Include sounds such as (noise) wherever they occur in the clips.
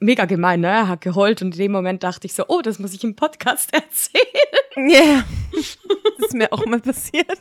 mega gemein, ne? Er hat geheult und in dem Moment dachte ich so, oh, das muss ich im Podcast (laughs) erzählen. Ja, yeah. das ist mir auch mal passiert.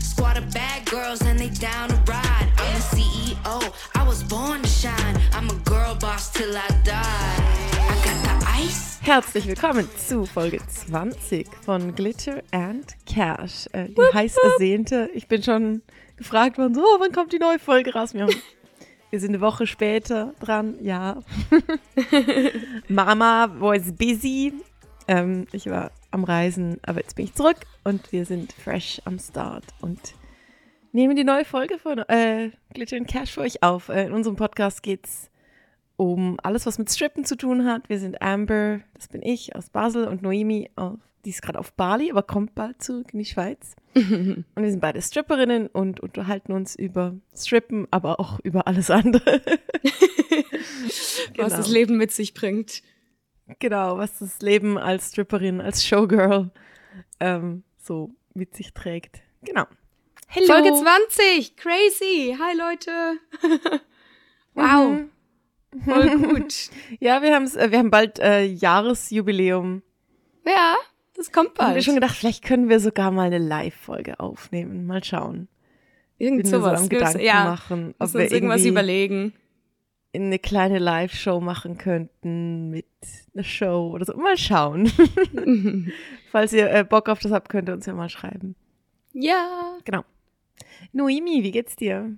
Squad of bad girls and they down to ride. I'm the CEO, I was born to shine. I'm a girl boss till I die. I got the ice. Herzlich willkommen zu Folge 20 von Glitter and Cash. Äh, die heiß ersehnte, ich bin schon gefragt worden, so, wann kommt die neue Folge raus? Wir, haben, (laughs) wir sind eine Woche später dran, ja. (laughs) Mama was busy. Ähm, ich war am Reisen, aber jetzt bin ich zurück und wir sind fresh am Start und nehmen die neue Folge von äh, Glitter and Cash für euch auf. Äh, in unserem Podcast geht es um alles, was mit Strippen zu tun hat. Wir sind Amber, das bin ich aus Basel und Noemi aus die ist gerade auf Bali, aber kommt bald zurück in die Schweiz. (laughs) und wir sind beide Stripperinnen und unterhalten uns über Strippen, aber auch über alles andere. genau. Was das Leben mit sich bringt. Genau, was das Leben als Stripperin, als Showgirl ähm, so mit sich trägt. Genau. Hello. Folge 20, crazy. Hi Leute. (laughs) wow. Mhm. Voll gut. (laughs) ja, wir, äh, wir haben bald äh, Jahresjubiläum. Ja. Das kommt bald. Ich habe schon gedacht, vielleicht können wir sogar mal eine Live-Folge aufnehmen. Mal schauen. Irgend sowas. So Gedanken ja, machen, ob wir irgendwas überlegen. Eine kleine Live-Show machen könnten mit einer Show oder so. Mal schauen. (laughs) Falls ihr äh, Bock auf das habt, könnt ihr uns ja mal schreiben. Ja. Genau. Noemi, wie geht's dir?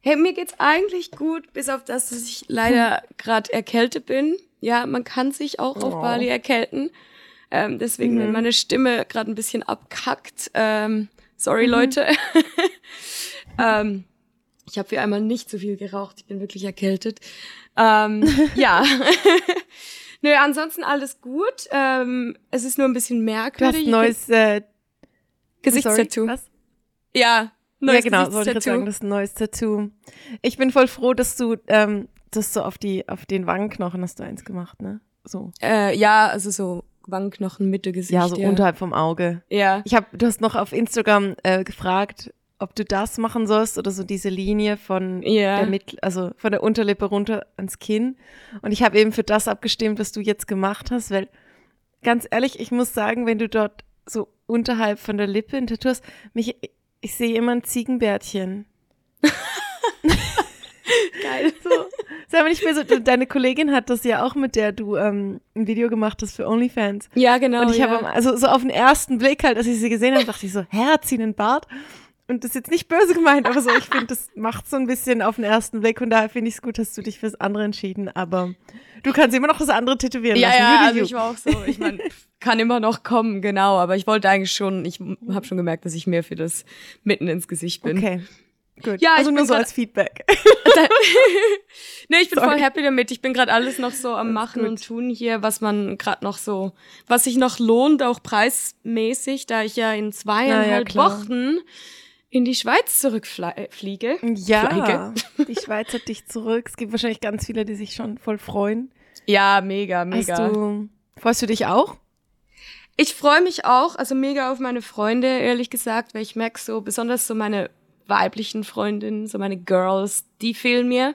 Hey, mir geht's eigentlich gut, bis auf das, dass ich leider (laughs) gerade erkältet bin. Ja, man kann sich auch oh. auf Bali erkälten. Ähm, deswegen, mhm. wenn meine Stimme gerade ein bisschen abkackt, ähm, sorry mhm. Leute. (laughs) ähm, ich habe für einmal nicht so viel geraucht, ich bin wirklich erkältet. Ähm, (laughs) ja. (laughs) Nö, ansonsten alles gut. Ähm, es ist nur ein bisschen merkwürdig. Du hast neues äh, Gesichtstattoo. Was? Ja, neues ja, genau, wollte ich sagen, das ist ein neues Tattoo. Ich bin voll froh, dass du ähm, das so auf die auf den Wangenknochen hast du eins gemacht, ne? So. Äh, ja, also so Wangenknochen, Mitte Gesicht. Ja, so ja. unterhalb vom Auge. Ja. Ich habe, du hast noch auf Instagram äh, gefragt, ob du das machen sollst oder so diese Linie von yeah. der Mittel, also von der Unterlippe runter ans Kinn. Und ich habe eben für das abgestimmt, was du jetzt gemacht hast, weil ganz ehrlich, ich muss sagen, wenn du dort so unterhalb von der Lippe ein Tattoo hast, mich, ich sehe immer ein Ziegenbärtchen. (laughs) (laughs) Geil. So. Sag mal nicht mehr so, deine Kollegin hat das ja auch, mit der du ähm, ein Video gemacht hast für OnlyFans. Ja, genau. Und ich ja. habe also so auf den ersten Blick halt, als ich sie gesehen habe, dachte ich so, hä, hat sie einen Bart? Und das ist jetzt nicht böse gemeint, aber so, ich finde, das macht so ein bisschen auf den ersten Blick und daher finde ich es gut, dass du dich fürs andere entschieden, aber du kannst immer noch das andere tätowieren ja, lassen. Ja, also ich war auch so, ich meine, kann immer noch kommen, genau, aber ich wollte eigentlich schon, ich habe schon gemerkt, dass ich mehr für das mitten ins Gesicht bin. Okay. Gut. Ja, also nur so als Feedback. (laughs) (laughs) nee, ich bin Sorry. voll happy damit. Ich bin gerade alles noch so am Machen und Tun hier, was man gerade noch so, was sich noch lohnt, auch preismäßig, da ich ja in zweieinhalb ja, Wochen in die Schweiz zurückfliege. Ja, Fliege. die Schweiz hat dich zurück. Es gibt wahrscheinlich ganz viele, die sich schon voll freuen. Ja, mega, mega. Hast du, freust du dich auch? Ich freue mich auch, also mega auf meine Freunde, ehrlich gesagt, weil ich merke so, besonders so meine weiblichen Freundinnen, so meine Girls, die fehlen mir.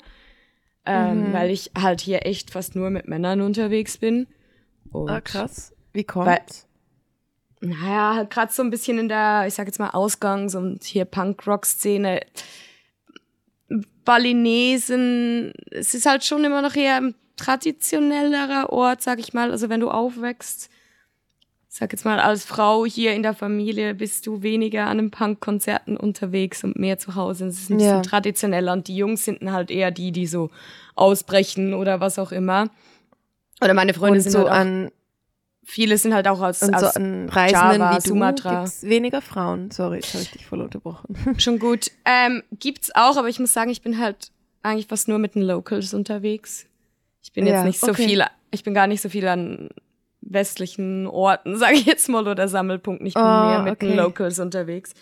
Ähm, mhm. Weil ich halt hier echt fast nur mit Männern unterwegs bin. Und ah, krass. Wie kommt's? naja, halt gerade so ein bisschen in der, ich sag jetzt mal, Ausgangs- und hier Punk-Rock-Szene. Balinesen, es ist halt schon immer noch eher ein traditionellerer Ort, sag ich mal. Also wenn du aufwächst, sag jetzt mal, als Frau hier in der Familie bist du weniger an den Punk-Konzerten unterwegs und mehr zu Hause. Es ist ein bisschen ja. traditioneller und die Jungs sind halt eher die, die so ausbrechen oder was auch immer. Oder meine Freunde und sind so halt an Viele sind halt auch aus, und aus so an Reisenden Java, wie du Sumatra. Gibt's weniger Frauen. Sorry, jetzt habe ich dich voll unterbrochen. (laughs) Schon gut. Ähm, gibt's auch, aber ich muss sagen, ich bin halt eigentlich fast nur mit den Locals unterwegs. Ich bin ja, jetzt nicht so okay. viel, ich bin gar nicht so viel an westlichen Orten, (laughs) sage ich jetzt mal, oder Sammelpunkten. Ich bin oh, mehr mit okay. den Locals unterwegs.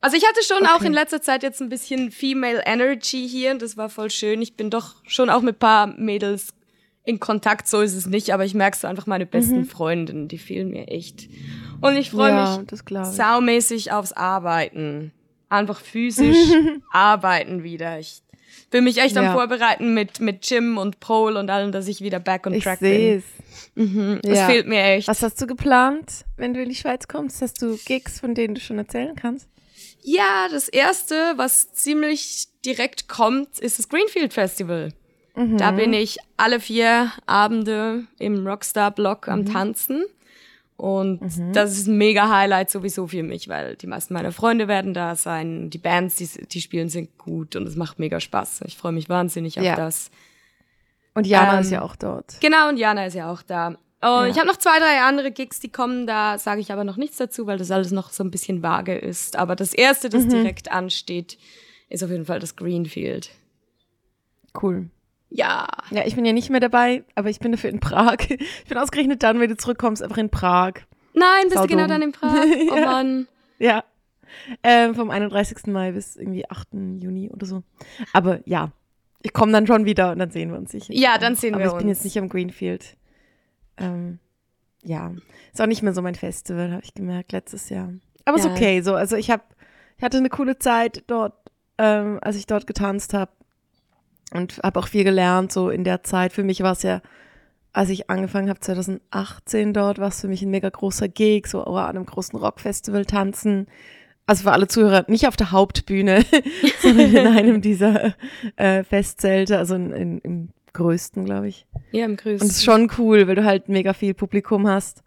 Also ich hatte schon okay. auch in letzter Zeit jetzt ein bisschen Female Energy hier und das war voll schön. Ich bin doch schon auch mit paar Mädels in Kontakt, so ist es nicht, aber ich merke so einfach meine besten mhm. Freundinnen, die fehlen mir echt. Und ich freue ja, mich saumäßig aufs Arbeiten. einfach physisch (laughs) arbeiten wieder. Ich bin mich echt am Ja. Vorbereiten mit, mit Gym und Pole und allem, dass ich wieder back on Ich track sehe bin. Es. Mhm. Das Ja. fehlt mir echt. Was hast du geplant, wenn du in die Schweiz kommst? Hast du Gigs, von denen du schon erzählen kannst? Ja, das erste, was ziemlich direkt kommt, ist das Greenfield Festival. Da bin ich alle vier Abende im Rockstar-Block am Tanzen. Und das ist ein mega Highlight sowieso für mich, weil die meisten meiner Freunde werden da sein. Die Bands, die, die spielen, sind gut und es macht mega Spaß. Ich freue mich wahnsinnig auf Ja. das. Und Jana Ähm, ist ja auch dort. Genau, und Jana ist ja auch da. Und ich habe noch zwei, drei andere Gigs, die kommen, da sage ich aber noch nichts dazu, weil das alles noch so ein bisschen vage ist. Aber das erste, das direkt ansteht, ist auf jeden Fall das Greenfield. Cool. Ja. Ja, ich bin ja nicht mehr dabei, aber ich bin dafür in Prag. (laughs) Ich bin ausgerechnet dann, wenn du zurückkommst, einfach in Prag. Nein, bist Sau du genau dumm. dann in (laughs) Prag? Oh Ja. Mann. Ja. Ähm, vom 31. Mai bis irgendwie 8. Juni oder so. Aber ja, ich komme dann schon wieder und dann sehen wir uns sicher. Ja, dann sehen Aber wir ich bin uns. jetzt nicht am Greenfield. Ähm, ja, ist auch nicht mehr so mein Festival, habe ich gemerkt letztes Jahr. Aber ist Ja. okay. So, also ich habe, ich hatte eine coole Zeit dort, ähm, als ich dort getanzt habe und habe auch viel gelernt. So in der Zeit. Für mich war es ja, als ich angefangen habe 2018 dort, war es für mich ein mega großer Gig, so oh, an einem großen Rockfestival tanzen. Also für alle Zuhörer, nicht auf der Hauptbühne, (laughs) sondern in einem dieser äh, Festzelte, also in, in, im größten, glaube ich. Ja, im Grüß. Und es ist schon cool, weil du halt mega viel Publikum hast.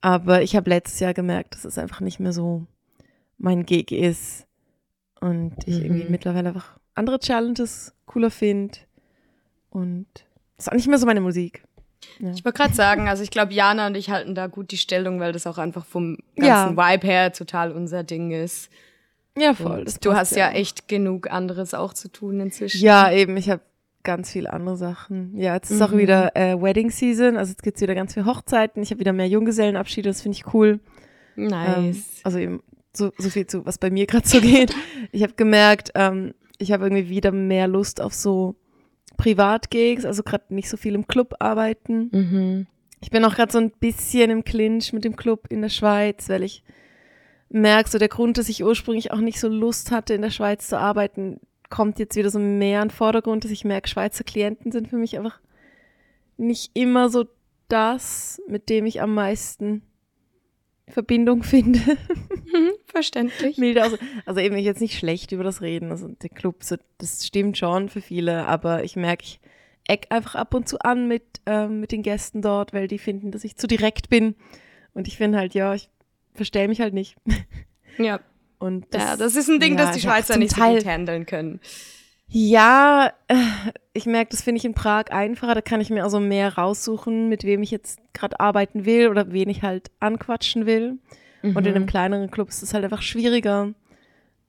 Aber ich habe letztes Jahr gemerkt, dass es einfach nicht mehr so mein Gig ist. Und ich irgendwie Mhm. mittlerweile einfach andere Challenges cooler finde. Und es ist auch nicht mehr so meine Musik. Ja. Ich wollte gerade sagen, also ich glaube, Jana und ich halten da gut die Stellung, weil das auch einfach vom Ja. ganzen Vibe her total unser Ding ist. Ja, voll. du hast ja auch. echt genug anderes auch zu tun inzwischen. Ja, eben. Ich habe ganz viele andere Sachen. Ja, jetzt ist auch Mhm. wieder äh, Wedding Season. Also jetzt gibt's wieder ganz viele Hochzeiten. Ich habe wieder mehr Junggesellenabschiede. Das finde ich cool. Ähm, Nice. also eben so, so viel zu, was bei mir gerade so geht. (laughs) Ich habe gemerkt, ähm, ich habe irgendwie wieder mehr Lust auf so Privatgigs, also gerade nicht so viel im Club arbeiten. mhm. Ich bin auch gerade so ein bisschen im Clinch mit dem Club in der Schweiz, weil ich merke, so der Grund, dass ich ursprünglich auch nicht so Lust hatte, in der Schweiz zu arbeiten, kommt jetzt wieder so mehr in den Vordergrund, dass ich merke, Schweizer Klienten sind für mich einfach nicht immer so das, mit dem ich am meisten Verbindung finde. Mhm, Verständlich. Milde aus. Also eben ich jetzt nicht schlecht über das reden. Also der Club, so, das stimmt schon für viele, aber ich merke, ich eck einfach ab und zu an mit, ähm, mit den Gästen dort, weil die finden, dass ich zu direkt bin. Und ich finde halt, ja, ich verstell mich halt nicht. Ja. Und ja, das ist ein Ding, ja, das die Schweizer nicht so Teil- gut handeln können. Ja, äh, ich merke, das finde ich in Prag einfacher. Da kann ich mir also mehr raussuchen, mit wem ich jetzt gerade arbeiten will oder wen ich halt anquatschen will. Und in Mhm. einem kleineren Club ist es halt einfach schwieriger.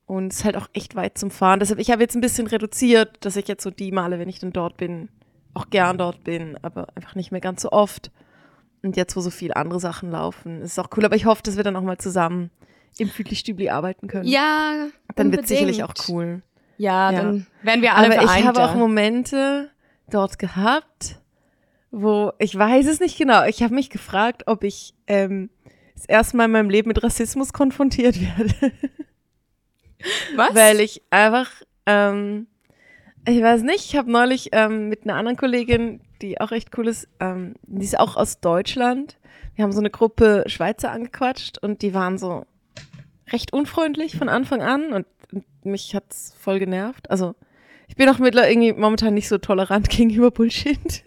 Und es ist halt auch echt weit zum Fahren. Deshalb, ich habe jetzt ein bisschen reduziert, dass ich jetzt so die Male, wenn ich dann dort bin, auch gern dort bin, aber einfach nicht mehr ganz so oft. Und jetzt, wo so viele andere Sachen laufen, ist es auch cool. Aber ich hoffe, dass wir dann auch mal zusammen im Füdli-Stübli arbeiten können. Ja, dann wird sicherlich auch unbedingt. cool. Ja, Ja. dann werden wir alle Aber ich habe auch. Momente dort gehabt, wo ich weiß es nicht genau. Ich habe mich gefragt, ob ich ähm, das erste Mal in meinem Leben mit Rassismus konfrontiert werde, Was? weil ich einfach, ähm, ich weiß nicht, ich habe neulich ähm, mit einer anderen Kollegin, die auch echt cool ist, ähm, die ist auch aus Deutschland. Wir haben so eine Gruppe Schweizer angequatscht und die waren so recht unfreundlich von Anfang an und mich hat's voll genervt. Also ich bin auch mittlerweile irgendwie momentan nicht so tolerant (laughs) gegenüber Bullshit.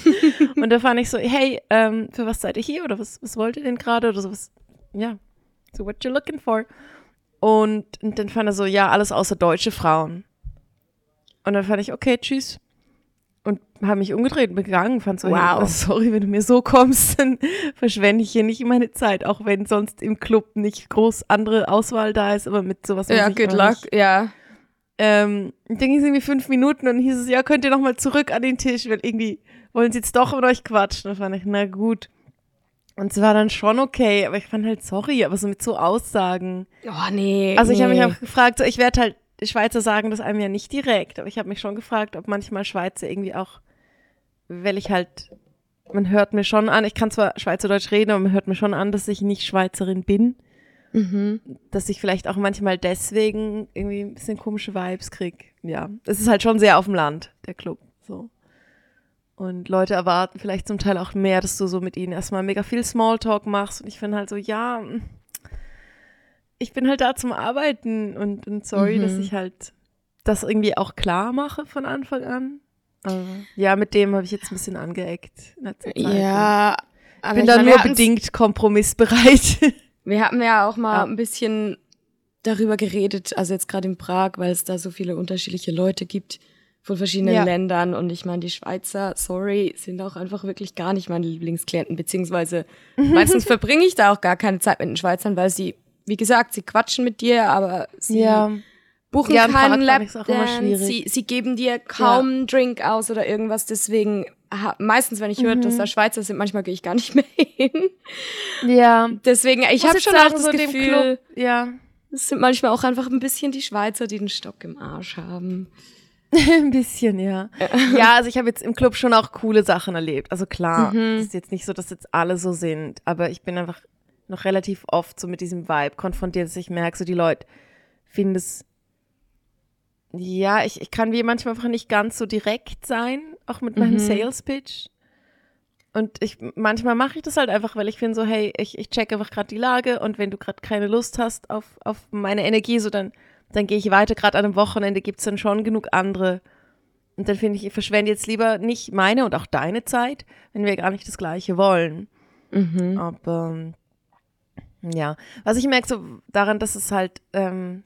(laughs) und da fand ich so, hey, ähm, für was seid ihr hier oder was, was wollt ihr denn gerade oder sowas? Ja, so what you looking for? Und, und dann fand er so, ja, alles außer deutsche Frauen. Und dann fand ich, okay, tschüss. Und habe mich umgedreht und bin gegangen. Fand so, Wow. hey, sorry, wenn du mir so kommst, dann verschwende ich hier nicht meine Zeit, auch wenn sonst im Club nicht groß andere Auswahl da ist, aber mit sowas ja, good luck. nicht. Ja. Ähm, und dann ging es irgendwie fünf Minuten und hieß es, ja, könnt ihr noch mal zurück an den Tisch, weil irgendwie wollen sie jetzt doch mit euch quatschen. Da fand ich, na gut. Und es war dann schon okay, aber ich fand halt, sorry, aber so mit so Aussagen. Oh, nee. Also ich habe mich nee. auch gefragt, so, ich werde halt, die Schweizer sagen das einem ja nicht direkt, aber ich habe mich schon gefragt, ob manchmal Schweizer irgendwie auch, weil ich halt, man hört mir schon an, ich kann zwar Schweizerdeutsch reden, aber man hört mir schon an, dass ich nicht Schweizerin bin. mhm. dass ich vielleicht auch manchmal deswegen irgendwie ein bisschen komische Vibes krieg. Ja, es ist halt schon sehr auf dem Land, der Club. So. Und Leute erwarten vielleicht zum Teil auch mehr, dass du so mit ihnen erstmal mega viel Smalltalk machst. Und ich finde halt so, ja, ich bin halt da zum Arbeiten und, und sorry, mhm. dass ich halt das irgendwie auch klar mache von Anfang an. Aber ja, mit dem habe ich jetzt ein bisschen angeeckt. Ja, aber bin dann nur bedingt kompromissbereit. (laughs) Wir hatten ja auch mal ja. ein bisschen darüber geredet, also jetzt gerade in Prag, weil es da so viele unterschiedliche Leute gibt von verschiedenen ja. Ländern. Und ich meine, die Schweizer, sorry, sind auch einfach wirklich gar nicht meine Lieblingsklienten, beziehungsweise (laughs) meistens verbringe ich da auch gar keine Zeit mit den Schweizern, weil sie, wie gesagt, sie quatschen mit dir, aber sie ja. buchen ja, keinen Lapdance, sie, sie geben dir kaum einen Drink aus oder irgendwas. Deswegen, meistens, wenn ich höre, mhm. dass da Schweizer sind, manchmal gehe ich gar nicht (laughs) mehr hin. Ja. Deswegen, ich habe schon auch das so Gefühl, Club, ja. es sind manchmal auch einfach ein bisschen die Schweizer, die den Stock im Arsch haben. (laughs) Ein bisschen, ja. ja, also ich habe jetzt im Club schon auch coole Sachen erlebt. Also klar, mhm. ist jetzt nicht so, dass jetzt alle so sind, aber ich bin einfach noch relativ oft so mit diesem Vibe konfrontiert, dass ich merke, so die Leute finden es. Ja, ich, ich kann wie manchmal einfach nicht ganz so direkt sein, auch mit meinem mhm. Sales Pitch. Und ich manchmal mache ich das halt einfach, weil ich finde so, hey, ich, ich check einfach gerade die Lage und wenn du gerade keine Lust hast auf, auf meine Energie, so dann dann gehe ich weiter. Gerade an einem Wochenende gibt es dann schon genug andere. Und dann finde ich, ich verschwende jetzt lieber nicht meine und auch deine Zeit, wenn wir gar nicht das Gleiche wollen. Mhm. Aber ja, was ich merke so daran, dass es halt ähm,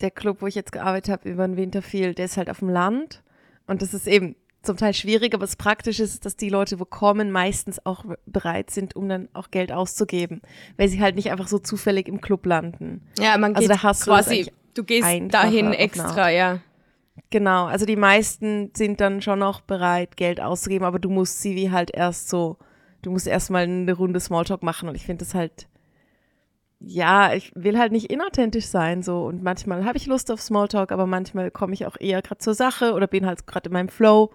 der Club, wo ich jetzt gearbeitet habe über den Winter viel, der ist halt auf dem Land und das ist eben zum Teil schwierig, aber das Praktische ist, dass die Leute, wo kommen, meistens auch bereit sind, um dann auch Geld auszugeben, weil sie halt nicht einfach so zufällig im Club landen. Ja, man also geht da hast quasi Du gehst dahin extra, ja. Genau, also die meisten sind dann schon auch bereit, Geld auszugeben, aber du musst sie wie halt erst so, du musst erstmal eine Runde Smalltalk machen und ich finde das halt, ja, ich will halt nicht inauthentisch sein so und manchmal habe ich Lust auf Smalltalk, aber manchmal komme ich auch eher gerade zur Sache oder bin halt gerade in meinem Flow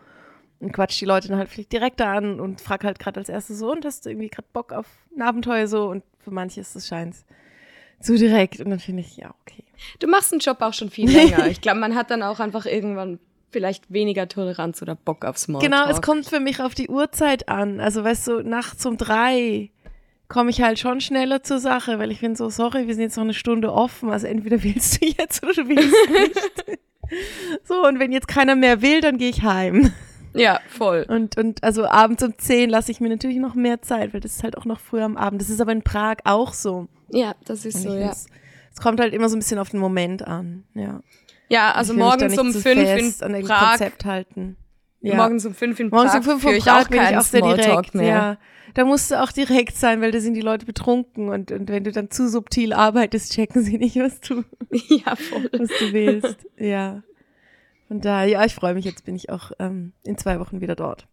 und quatsch die Leute dann halt vielleicht direkter an und frag halt gerade als erstes so, und hast du irgendwie gerade Bock auf ein Abenteuer so und für manche ist es scheint zu direkt und dann finde ich, ja, okay. Du machst den Job auch schon viel länger. (laughs) ich glaube, man hat dann auch einfach irgendwann vielleicht weniger Toleranz oder Bock auf Smalltalk. Genau, es kommt für mich auf die Uhrzeit an. Also weißt du, nachts um drei komme ich halt schon schneller zur Sache, weil ich bin so, sorry, wir sind jetzt noch eine Stunde offen. Also entweder (laughs) willst du jetzt oder du willst nicht. (laughs) so, und wenn jetzt keiner mehr will, dann gehe ich heim. Ja, voll. Und, und also abends um zehn lasse ich mir natürlich noch mehr Zeit, weil das ist halt auch noch früh am Abend. Das ist aber in Prag auch so. Ja, das ist so, ja. Es kommt halt immer so ein bisschen auf den Moment an, ja. Ja, also morgens um fünf in an Prag. Konzept halten. Ja. Morgens um fünf in morgens Prag um fünf in Prag auch bin ich auch sehr direkt, mehr. Ja. Da musst du auch direkt sein, weil da sind die Leute betrunken und, und wenn du dann zu subtil arbeitest, checken sie nicht, was du, (laughs) ja, voll. was du willst. Ja. Und da, ja, ich freue mich, jetzt bin ich auch ähm, in zwei Wochen wieder dort.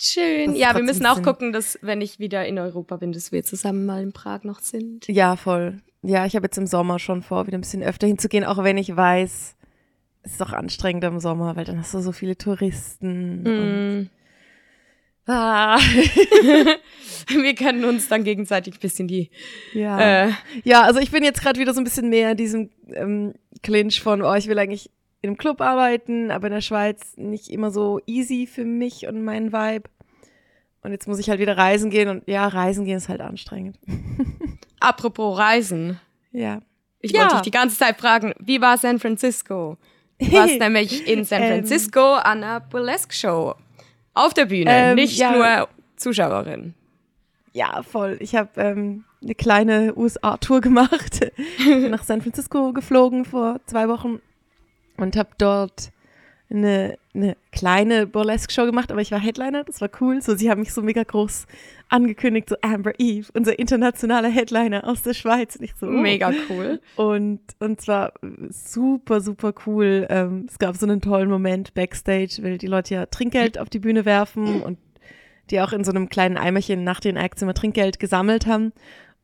Schön. Ja, wir müssen auch gucken, dass, wenn ich wieder in Europa bin, dass wir zusammen mal in Prag noch sind. Ja, voll. Ja, ich habe jetzt im Sommer schon vor, wieder ein bisschen öfter hinzugehen, auch wenn ich weiß, ist auch anstrengend im Sommer, weil dann hast du so viele Touristen. Mm. (laughs) ah. (laughs) wir können uns dann gegenseitig ein bisschen die. Ja, äh, ja also ich bin jetzt gerade wieder so ein bisschen mehr in diesem ähm, Clinch von, oh, ich will eigentlich in einem Club arbeiten, aber in der Schweiz nicht immer so easy für mich und meinen Vibe. Und jetzt muss ich halt wieder reisen gehen und ja, reisen gehen ist halt anstrengend. (laughs) Apropos Reisen. Ja. Ich ja. wollte dich die ganze Zeit fragen, wie war San Francisco? Du warst (laughs) nämlich in San ähm. Francisco ähm, an einer Burlesque-Show. Auf der Bühne, ähm, nicht ja. nur Zuschauerin. Ja, voll. Ich habe ähm, eine kleine USA-Tour (laughs) gemacht. bin nach San Francisco geflogen vor zwei Wochen und habe dort eine, eine kleine Burlesque-Show gemacht, aber ich war Headliner, das war cool. So, sie haben mich so mega groß angekündigt, so Amber Eve, unser internationaler Headliner aus der Schweiz. Und ich so, oh. Mega cool. Und, und zwar super, super cool. Ähm, es gab so einen tollen Moment backstage, weil die Leute ja Trinkgeld auf die Bühne werfen und die auch in so einem kleinen Eimerchen nach den Acts immer Trinkgeld gesammelt haben.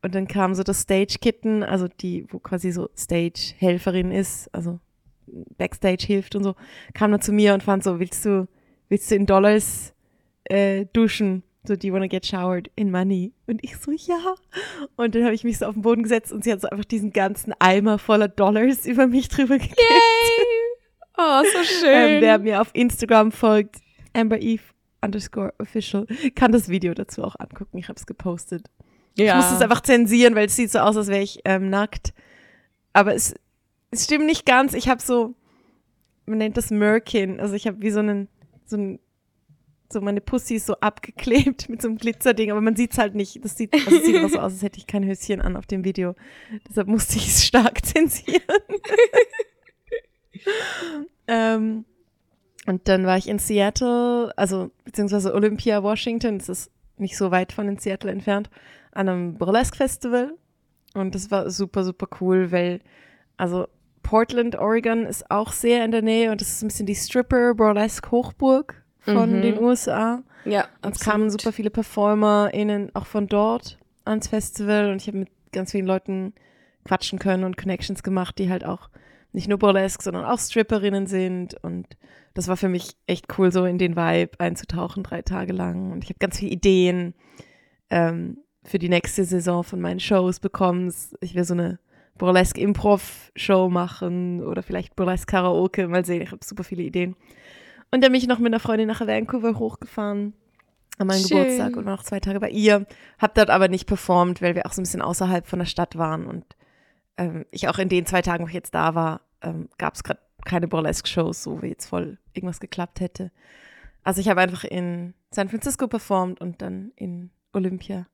Und dann kam so das Stage-Kitten, also die, wo quasi so Stage-Helferin ist, also Backstage hilft und so, kam dann zu mir und fand so, willst du, willst du in Dollars äh, duschen? So, do you wanna get showered in money? Und ich so, ja. Und dann habe ich mich so auf den Boden gesetzt und sie hat so einfach diesen ganzen Eimer voller Dollars (laughs) über mich drüber gekippt. Yay! Oh, so schön. Ähm, wer mir auf Instagram folgt, Amber Eve underscore official, kann das Video dazu auch angucken. Ich habe es gepostet. Ja. Ich muss es einfach zensieren, weil es sieht so aus, als wäre ich ähm, nackt. Aber es, es stimmt nicht ganz. Ich habe so, man nennt das Merkin. Also ich habe wie so einen, so ein so meine Pussy ist so abgeklebt (laughs) mit so einem Glitzerding, aber man sieht es halt nicht. Das sieht, also sieht immer so aus, als hätte ich kein Höschen an auf dem Video. Deshalb musste ich es stark (laughs) zensieren. (laughs) ähm, und dann war ich in Seattle, also beziehungsweise Olympia, Washington, das ist nicht so weit von in Seattle entfernt, an einem Burlesque Festival. Und das war super, super cool, weil, also Portland, Oregon ist auch sehr in der Nähe und das ist ein bisschen die Stripper Burlesque Hochburg von mhm. den USA. Ja. Und es kamen super viele PerformerInnen auch von dort ans Festival und ich habe mit ganz vielen Leuten quatschen können und Connections gemacht, die halt auch nicht nur Burlesque, sondern auch Stripperinnen sind. Und das war für mich echt cool, so in den Vibe einzutauchen, drei Tage lang. Und ich habe ganz viele Ideen ähm, für die nächste Saison von meinen Shows bekommen. Ich will so eine Burlesque-Improv-Show machen oder vielleicht Burlesque-Karaoke. Mal sehen, ich habe super viele Ideen. Und dann bin ich noch mit einer Freundin nach Vancouver hochgefahren an meinen Schön. Geburtstag und war noch zwei Tage bei ihr. Hab dort aber nicht performt, weil wir auch so ein bisschen außerhalb von der Stadt waren. Und ähm, ich auch in den zwei Tagen, wo ich jetzt da war, ähm, gab es gerade keine Burlesque-Shows, so wie jetzt voll irgendwas geklappt hätte. Also ich habe einfach in San Francisco performt und dann in Olympia.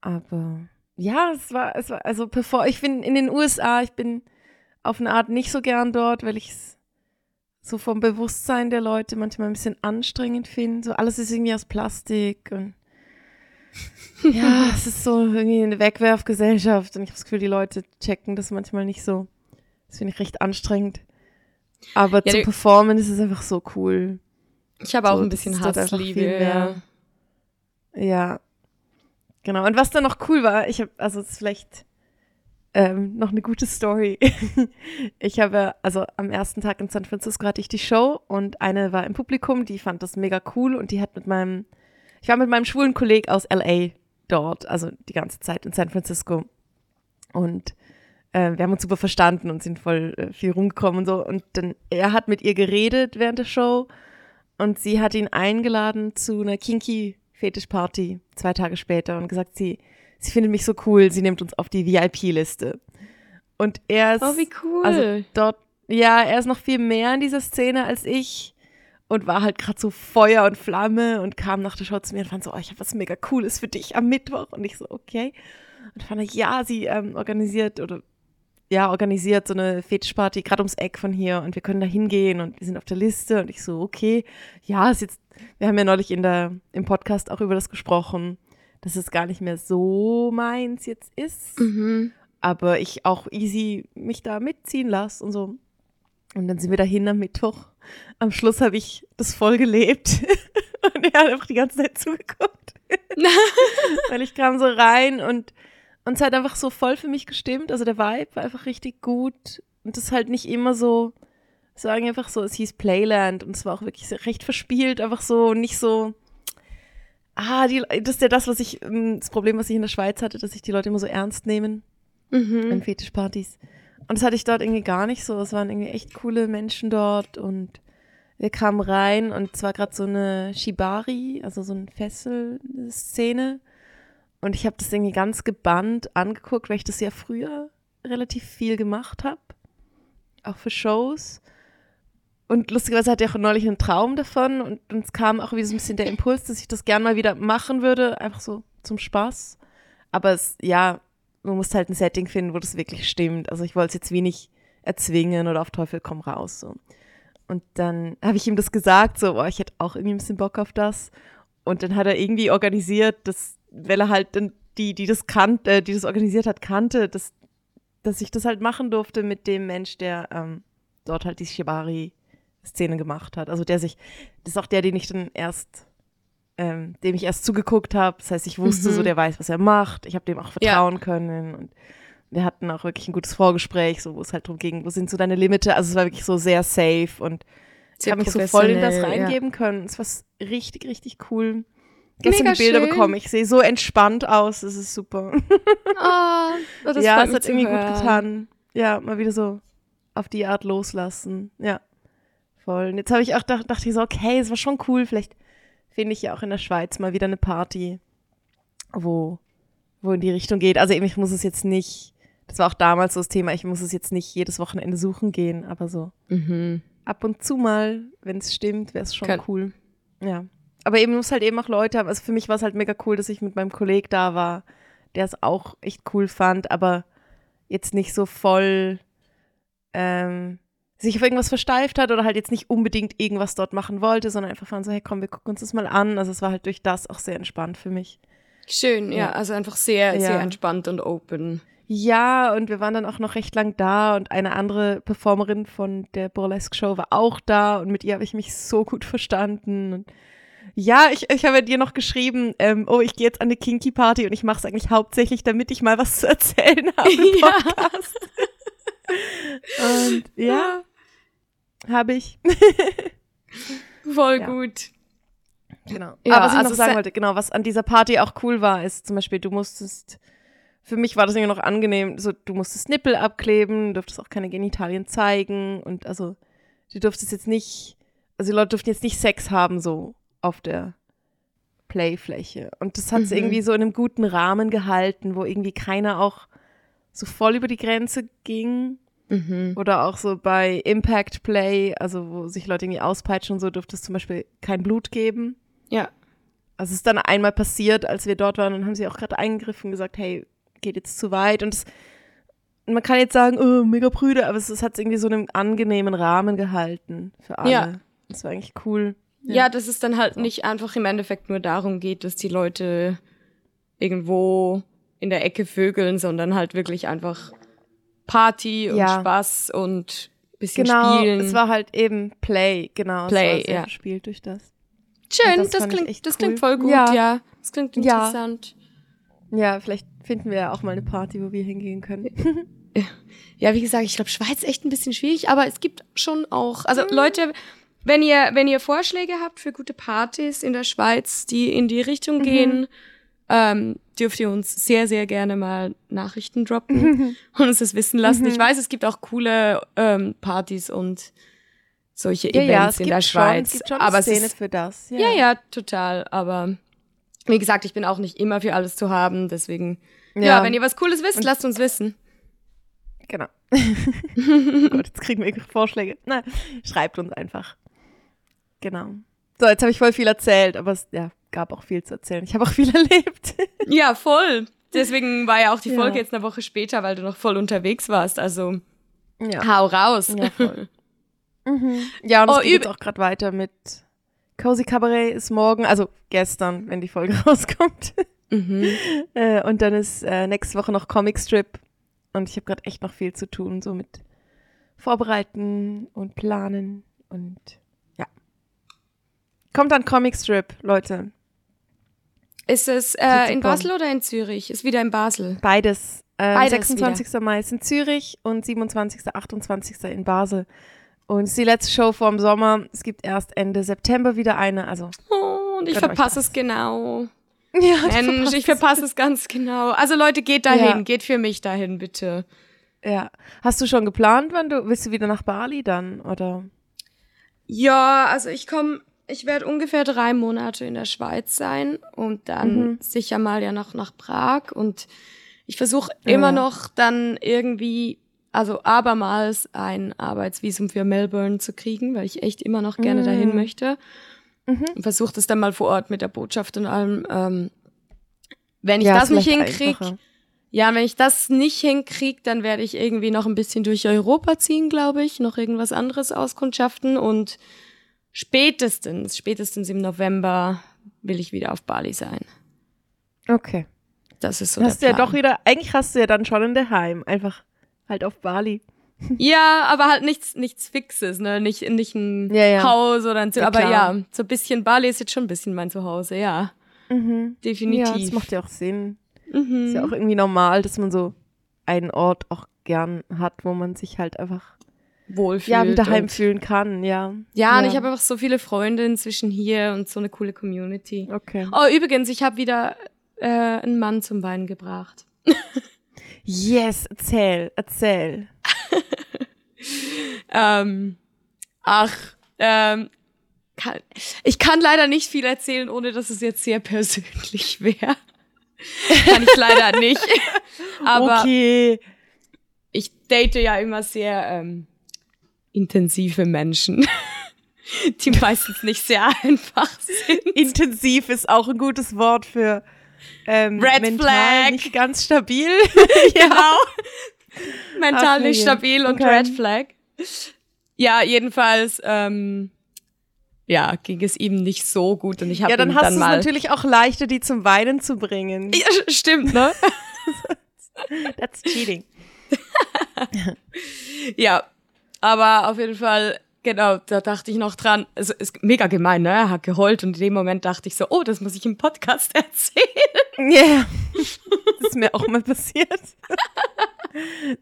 Aber ja, es war, es war, also bevor, ich bin in den USA, ich bin auf eine Art nicht so gern dort, weil ich es so vom Bewusstsein der Leute manchmal ein bisschen anstrengend finde. So alles ist irgendwie aus Plastik und (laughs) ja, es ist so irgendwie eine Wegwerfgesellschaft und ich habe das Gefühl, die Leute checken das manchmal nicht so. Das finde ich recht anstrengend. Aber ja, zu performen ist es einfach so cool. Ich habe auch so, ein bisschen Hassliebe. Ja. ja. Genau. Und was dann noch cool war, ich habe, also es ist vielleicht ähm, noch eine gute Story. (laughs) ich habe, also am ersten Tag in San Francisco hatte ich die Show und eine war im Publikum, die fand das mega cool und die hat mit meinem, ich war mit meinem schwulen Kollegen aus LA dort, also die ganze Zeit in San Francisco. Und äh, wir haben uns super verstanden und sind voll äh, viel rumgekommen und so. Und dann, er hat mit ihr geredet während der Show und sie hat ihn eingeladen zu einer Kinky Fetischparty zwei Tage später und gesagt, sie, sie findet mich so cool, sie nimmt uns auf die VIP-Liste. Und er ist, oh, wie cool. also dort, ja, er ist noch viel mehr in dieser Szene als ich und war halt gerade so Feuer und Flamme und kam nach der Show zu mir und fand so, oh, ich habe was mega Cooles für dich am Mittwoch. Und ich so, okay. Und fand ich, ja, sie ähm, organisiert oder ja, organisiert so eine Fetischparty gerade ums Eck von hier und wir können da hingehen und wir sind auf der Liste und ich so, okay, ja, ist jetzt, wir haben ja neulich in der, im Podcast auch über das gesprochen, dass es gar nicht mehr so meins jetzt ist, mhm. aber ich auch easy mich da mitziehen lasse und so. Und dann sind wir dahin am Mittwoch. Am Schluss habe ich das voll gelebt (laughs) und er hat einfach die ganze Zeit zugeguckt. (laughs) Weil ich kam so rein und und es hat einfach so voll für mich gestimmt. Also der Vibe war einfach richtig gut. Und das ist halt nicht immer so, sagen einfach so, es hieß Playland und es war auch wirklich recht verspielt, einfach so, nicht so. Ah, die, das ist ja das, was ich, ähm, das Problem, was ich in der Schweiz hatte, dass sich die Leute immer so ernst nehmen mhm. an Fetischpartys. Und das hatte ich dort irgendwie gar nicht so. Es waren irgendwie echt coole Menschen dort und wir kamen rein und es war gerade so eine Shibari, also so eine Fesselszene. Und ich habe das irgendwie ganz gebannt angeguckt, weil ich das ja früher relativ viel gemacht habe. Auch für Shows. Und lustigerweise hatte ich auch neulich einen Traum davon und uns kam auch wieder so ein bisschen der Impuls, dass ich das gern mal wieder machen würde, einfach so zum Spaß. Aber es, ja, man muss halt ein Setting finden, wo das wirklich stimmt. Also ich wollte es jetzt wenig erzwingen oder auf Teufel komm raus. So. Und dann habe ich ihm das gesagt, so, boah, ich hätte auch irgendwie ein bisschen Bock auf das. Und dann hat er irgendwie organisiert, dass weil er halt die, die das kannte, die das organisiert hat, kannte, dass, dass ich das halt machen durfte mit dem Mensch, der ähm, dort halt die Shibari-Szene gemacht hat. Also der sich, das ist auch der, den ich dann erst, ähm, dem ich erst zugeguckt habe. Das heißt, ich wusste mhm. so, der weiß, was er macht. Ich habe dem auch vertrauen ja. können und wir hatten auch wirklich ein gutes Vorgespräch, so wo es halt darum ging, wo sind so deine Limite. Also es war wirklich so sehr safe und ich habe mich so voll in das reingeben ja. können. Es war richtig, richtig cool. Gestern Mega die Bilder schön. bekommen. Ich sehe so entspannt aus. Das ist super. (laughs) Ah, oh, (laughs) das ja, es hat irgendwie hören. gut getan. Ja, mal wieder so auf die Art loslassen. Ja, voll. Und jetzt habe ich auch gedacht, dachte ich so, okay, es war schon cool. Vielleicht finde ich ja auch in der Schweiz mal wieder eine Party, wo, wo in die Richtung geht. Also eben, ich muss es jetzt nicht, das war auch damals so das Thema, ich muss es jetzt nicht jedes Wochenende suchen gehen, aber so Mhm. ab und zu mal, wenn es stimmt, wäre es schon Kann- cool. Ja. Aber eben muss halt eben auch Leute haben. Also für mich war es halt mega cool, dass ich mit meinem Kollegen da war, der es auch echt cool fand, aber jetzt nicht so voll ähm, sich auf irgendwas versteift hat oder halt jetzt nicht unbedingt irgendwas dort machen wollte, sondern einfach fand so, hey komm, wir gucken uns das mal an. Also es war halt durch das auch sehr entspannt für mich. Schön, ja. Ja. Also einfach sehr, Ja. sehr entspannt und open. Ja, und wir waren dann auch noch recht lang da und eine andere Performerin von der Burlesque Show war auch da und mit ihr habe ich mich so gut verstanden. Und ja, ich, ich habe dir noch geschrieben, ähm, oh, ich gehe jetzt an eine Kinky Party und ich mache es eigentlich hauptsächlich, damit ich mal was zu erzählen (laughs) habe im Ja. Podcast. und ja, habe ich. (laughs) Voll Ja. gut. Genau. Ja, Aber was ich also noch sagen wollte, genau, was an dieser Party auch cool war, ist zum Beispiel, du musstest, für mich war das irgendwie noch angenehm, so, du musstest Nippel abkleben, durftest auch keine Genitalien zeigen und also, du durftest jetzt nicht, also die Leute durften jetzt nicht Sex haben, so auf der Playfläche. Und das hat es Mhm. irgendwie so in einem guten Rahmen gehalten, wo irgendwie keiner auch so voll über die Grenze ging. Mhm. Oder auch so bei Impact Play, also wo sich Leute irgendwie auspeitschen und so, durfte es zum Beispiel kein Blut geben. Ja. Also es ist dann einmal passiert, als wir dort waren, und haben sie auch gerade eingegriffen und gesagt, hey, geht jetzt zu weit. Und es, man kann jetzt sagen, oh, mega prüde, aber es, es hat irgendwie so einen angenehmen Rahmen gehalten für alle. Ja. Das war eigentlich cool. Ja, dass es dann halt nicht einfach im Endeffekt nur darum geht, dass die Leute irgendwo in der Ecke vögeln, sondern halt wirklich einfach Party und Ja. Spaß und bisschen Genau, spielen. es war halt eben Play, genau. Play, es war ja. verspielt durch das. Schön, das das, klingt, das cool. klingt voll gut, Ja. ja. Das klingt Ja. interessant. Ja, vielleicht finden wir ja auch mal eine Party, wo wir hingehen können. (laughs) Ja, wie gesagt, ich glaube, Schweiz echt ein bisschen schwierig, aber es gibt schon auch, also Mhm. Leute, wenn ihr, wenn ihr Vorschläge habt für gute Partys in der Schweiz, die in die Mhm. Richtung gehen, ähm, dürft ihr uns sehr, sehr gerne mal Nachrichten droppen (laughs) und uns das wissen lassen. Mhm. Ich weiß, es gibt auch coole ähm, Partys und solche ja, Events ja, in der schon, Schweiz. es gibt schon aber eine es Szene ist, für das. ja, ja, total. Aber wie gesagt, ich bin auch nicht immer für alles zu haben, deswegen, ja, Ja. wenn ihr was Cooles wisst, lasst uns wissen. Genau. (laughs) Gut, jetzt kriegen wir Vorschläge. Na, schreibt uns einfach. Genau. So, jetzt habe ich voll viel erzählt, aber es ja, gab auch viel zu erzählen. Ich habe auch viel (laughs) erlebt. Ja, voll. Deswegen war ja auch die Ja. Folge jetzt eine Woche später, weil du noch voll unterwegs warst. Also ja. hau raus. Ja, voll. (laughs) Mhm. Ja, und es Oh, geht jetzt auch gerade weiter mit Cozy Cabaret ist morgen, also gestern, wenn die Folge (laughs) rauskommt. mhm. Äh, und dann ist äh, nächste Woche noch Comic Strip. Und ich habe gerade echt noch viel zu tun, so mit Vorbereiten und Planen und ja. Kommt dann Comic Strip, Leute. Ist es äh, in. Basel oder in Zürich? Ist wieder in Basel. Beides. Äh, Beides 26. Mai ist in Zürich und 27. 28. in Basel. Und es ist die letzte Show vorm Sommer. Es gibt erst Ende September wieder eine. Also, Oh, und ich verpasse es genau. (laughs) ja, Mensch, ich verpasse es ganz genau. Also Leute, geht dahin. Ja. Geht für mich dahin, bitte. Ja. Hast du schon geplant, wann du, willst du wieder nach Bali dann, oder? Ja, also ich komme, ich werde ungefähr drei Monate in der Schweiz sein und dann Mhm. sicher mal ja noch nach Prag und ich versuche Ja, immer noch dann irgendwie, also abermals ein Arbeitsvisum für Melbourne zu kriegen, weil ich echt immer noch gerne Mhm. dahin möchte. Mhm. Und versuche das dann mal vor Ort mit der Botschaft und allem. Ähm, wenn ich Ja, das nicht hinkriege, ja, wenn ich das nicht hinkriege, dann werde ich irgendwie noch ein bisschen durch Europa ziehen, glaube ich, noch irgendwas anderes auskundschaften und spätestens, spätestens im November will ich wieder auf Bali sein. Okay. Das ist so hast du der ja Plan. doch wieder, eigentlich hast du ja dann schon in der Heim. Einfach halt auf Bali. (laughs) Ja, aber halt nichts, nichts Fixes, ne? Nicht, nicht ein Ja, ja. Haus oder ein Zu Ja, Aber klar. ja, so ein bisschen Bali ist jetzt schon ein bisschen mein Zuhause, ja. Mhm. Definitiv. Ja, das macht ja auch Sinn. mhm. Ist ja auch irgendwie normal, dass man so einen Ort auch gern hat, wo man sich halt einfach wohlfühlt. Ja, wieder heimfühlen kann, ja. Ja, und ich habe einfach so viele Freunde inzwischen hier und so eine coole Community. Okay. Oh, übrigens, ich habe wieder äh, einen Mann zum Weinen gebracht. (laughs) Yes, erzähl, erzähl. (laughs) Ähm, ach, ähm, kann, ich kann leider nicht viel erzählen, ohne dass es jetzt sehr persönlich (laughs) wäre. kann ich leider nicht. Aber okay. ich date ja immer sehr ähm, intensive Menschen, (laughs) die meistens nicht sehr einfach sind. Intensiv ist auch ein gutes Wort für ähm, Red mental Flag. nicht ganz stabil. (laughs) Genau. Mental Ach, nicht stabil und Okay. Red Flag. Ja, jedenfalls, ähm, ja, ging es ihm nicht so gut und ich habe Ja, dann ihm hast dann du es natürlich auch leichter, die zum Weinen zu bringen. Ja, stimmt, ne? (laughs) That's cheating. ja, aber auf jeden Fall, genau, da dachte ich noch dran. Also ist mega gemein, ne? Er hat geheult und in dem Moment dachte ich so, oh, das muss ich im Podcast (laughs) erzählen. Ja, das ist mir auch mal passiert.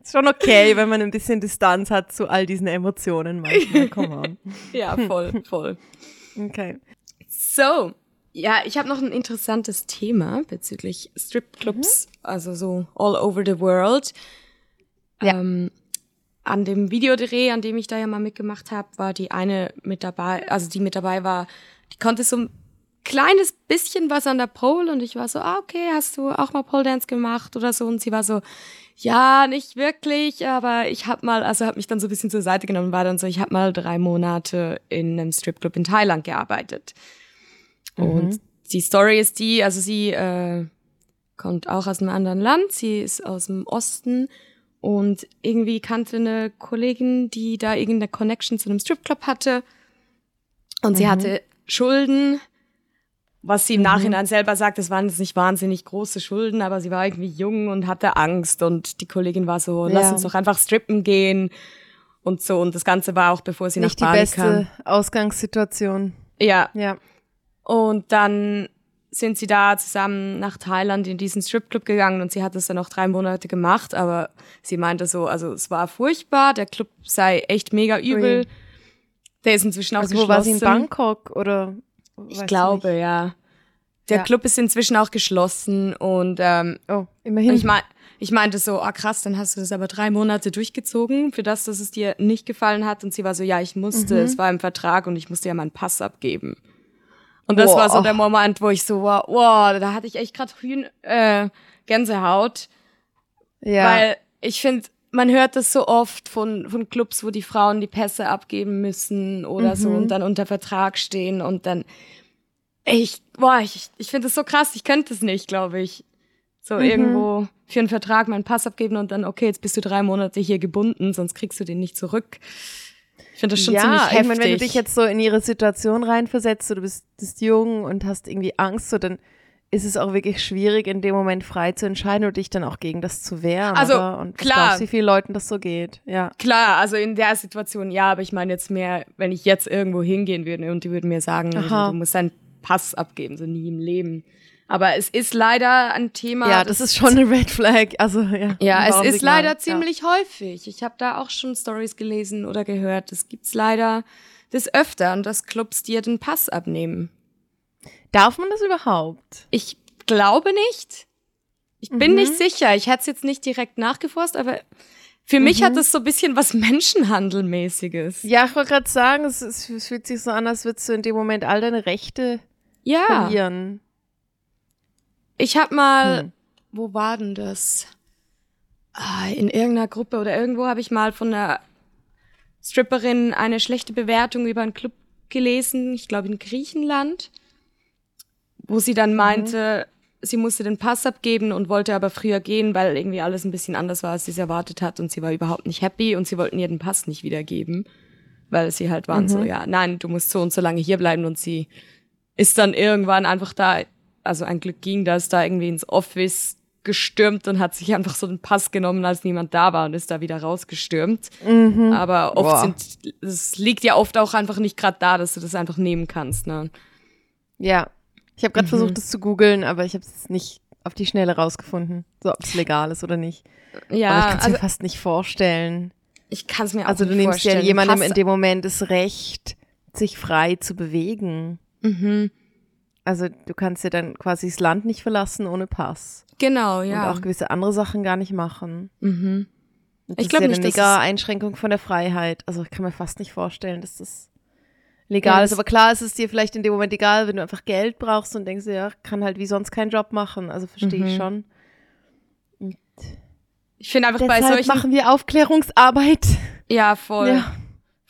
ist schon okay, wenn man ein bisschen Distanz hat zu all diesen Emotionen manchmal. Come on. (laughs) Ja, voll, voll. Okay. So, ja, ich habe noch ein interessantes Thema bezüglich Stripclubs, also so all over the world. Ja. Ähm, an dem Videodreh, an dem ich da ja mal mitgemacht habe, war die eine mit dabei, also die mit dabei war, die konnte so ein kleines bisschen was an der Pole und ich war so, ah, okay, hast du auch mal Pole Dance gemacht oder so? Und sie war so, ja, nicht wirklich, aber ich hab mal, also hat mich dann so ein bisschen zur Seite genommen, war dann so, ich habe mal drei Monate in einem Stripclub in Thailand gearbeitet. Und die Story ist die, also sie äh, kommt auch aus einem anderen Land, sie ist aus dem Osten und irgendwie kannte eine Kollegin, die da irgendeine Connection zu einem Stripclub hatte. Und sie hatte Schulden, was sie im Nachhinein selber sagt, das waren jetzt nicht wahnsinnig große Schulden, aber sie war irgendwie jung und hatte Angst und die Kollegin war so, lass Ja. uns doch einfach strippen gehen und so. Und das Ganze war auch, bevor sie Nicht die nach Bali beste kam. Ausgangssituation. Ja, Ja. und dann sind sie da zusammen nach Thailand in diesen Stripclub gegangen und sie hat das dann noch drei Monate gemacht, aber sie meinte so, also es war furchtbar, der Club sei echt mega übel. Ui. Der ist inzwischen auch Also wo geschlossen. war sie in Bangkok oder? Ich glaube, ja. Der Ja. Club ist inzwischen auch geschlossen und ähm, Oh, immerhin. ich, mein, ich meinte so, ah krass, dann hast du das aber drei Monate durchgezogen, für das, dass es dir nicht gefallen hat. Und sie war so, ja, ich musste, Mhm. es war im Vertrag und ich musste ja meinen Pass abgeben. Und das war so der Moment, wo ich so, wow, wow da hatte ich echt gerade äh, Gänsehaut, ja. weil ich finde, man hört das so oft von, von Clubs, wo die Frauen die Pässe abgeben müssen oder so Mhm. und dann unter Vertrag stehen und dann, ich, boah, ich, ich finde das so krass, ich könnte es nicht, glaube ich. So Mhm. irgendwo für einen Vertrag meinen Pass abgeben und dann, okay, jetzt bist du drei Monate hier gebunden, sonst kriegst du den nicht zurück. Ich finde das schon ja, ziemlich heftig. ich meine, wenn du dich jetzt so in ihre Situation reinversetzt, so du bist, bist jung und hast irgendwie Angst, so dann ist es auch wirklich schwierig, in dem Moment frei zu entscheiden und dich dann auch gegen das zu wehren. Also, oder? Und klar. glaubst wie vielen Leuten das so geht? Ja. Klar, also in der Situation ja, aber ich meine jetzt mehr, wenn ich jetzt irgendwo hingehen würde und die würden mir sagen, Aha. du musst deinen Pass abgeben, so nie im Leben. Aber es ist leider ein Thema. ja, das ist schon eine Red Flag. Also, ja. Ja, es ist Warnsignal. leider ziemlich häufig. Ich habe da auch schon Stories gelesen oder gehört. Das gibt's leider des Öfteren, dass Clubs dir den Pass abnehmen. Darf man das überhaupt? Ich glaube nicht. Ich bin Mhm. nicht sicher. Ich hätte es jetzt nicht direkt nachgeforscht, aber für mich Mhm. hat das so ein bisschen was (laughs) Menschenhandelmäßiges. Ja, ich wollte gerade sagen, es, es, es fühlt sich so an, als würdest du in dem Moment all deine Rechte Ja. verlieren. Ich habe mal, Hm. wo war denn das? Ah, in irgendeiner Gruppe oder irgendwo habe ich mal von einer Stripperin eine schlechte Bewertung über einen Club gelesen, ich glaube in Griechenland, wo sie Mhm. dann meinte, sie musste den Pass abgeben und wollte aber früher gehen, weil irgendwie alles ein bisschen anders war, als sie es erwartet hat und sie war überhaupt nicht happy und sie wollten ihr den Pass nicht wiedergeben, weil sie halt waren Mhm. so, ja, nein, du musst so und so lange hier bleiben und sie ist dann irgendwann einfach da, also ein Glück ging das, da irgendwie ins Office gestürmt und hat sich einfach so den Pass genommen, als niemand da war und ist da wieder rausgestürmt. Aber oft Boah. sind, es liegt ja oft auch einfach nicht gerade da, dass du das einfach nehmen kannst, ne? Ja. Ich habe Mhm. gerade versucht, das zu googeln, aber ich habe es nicht auf die Schnelle rausgefunden, so ob es legal ist oder nicht. aber ich Ja, kann es also mir fast nicht vorstellen. Ich kann es mir auch Also nicht du nimmst vorstellen. ja jemandem Pass- in dem Moment das Recht, sich frei zu bewegen. Mhm. Also du kannst ja dann quasi das Land nicht verlassen ohne Pass. Genau, ja. Und auch gewisse andere Sachen gar nicht machen. mhm. Und Ich das glaub ist ja nicht, eine mega Einschränkung von der Freiheit. Also ich kann mir fast nicht vorstellen, dass das legal Ja, ist. Aber klar ist es dir vielleicht in dem Moment egal, wenn du einfach Geld brauchst und denkst, ja, kann halt wie sonst keinen Job machen. Also verstehe ich Mhm. schon. Ich finde einfach bei solchen. machen wir Aufklärungsarbeit. ja, voll. Ja.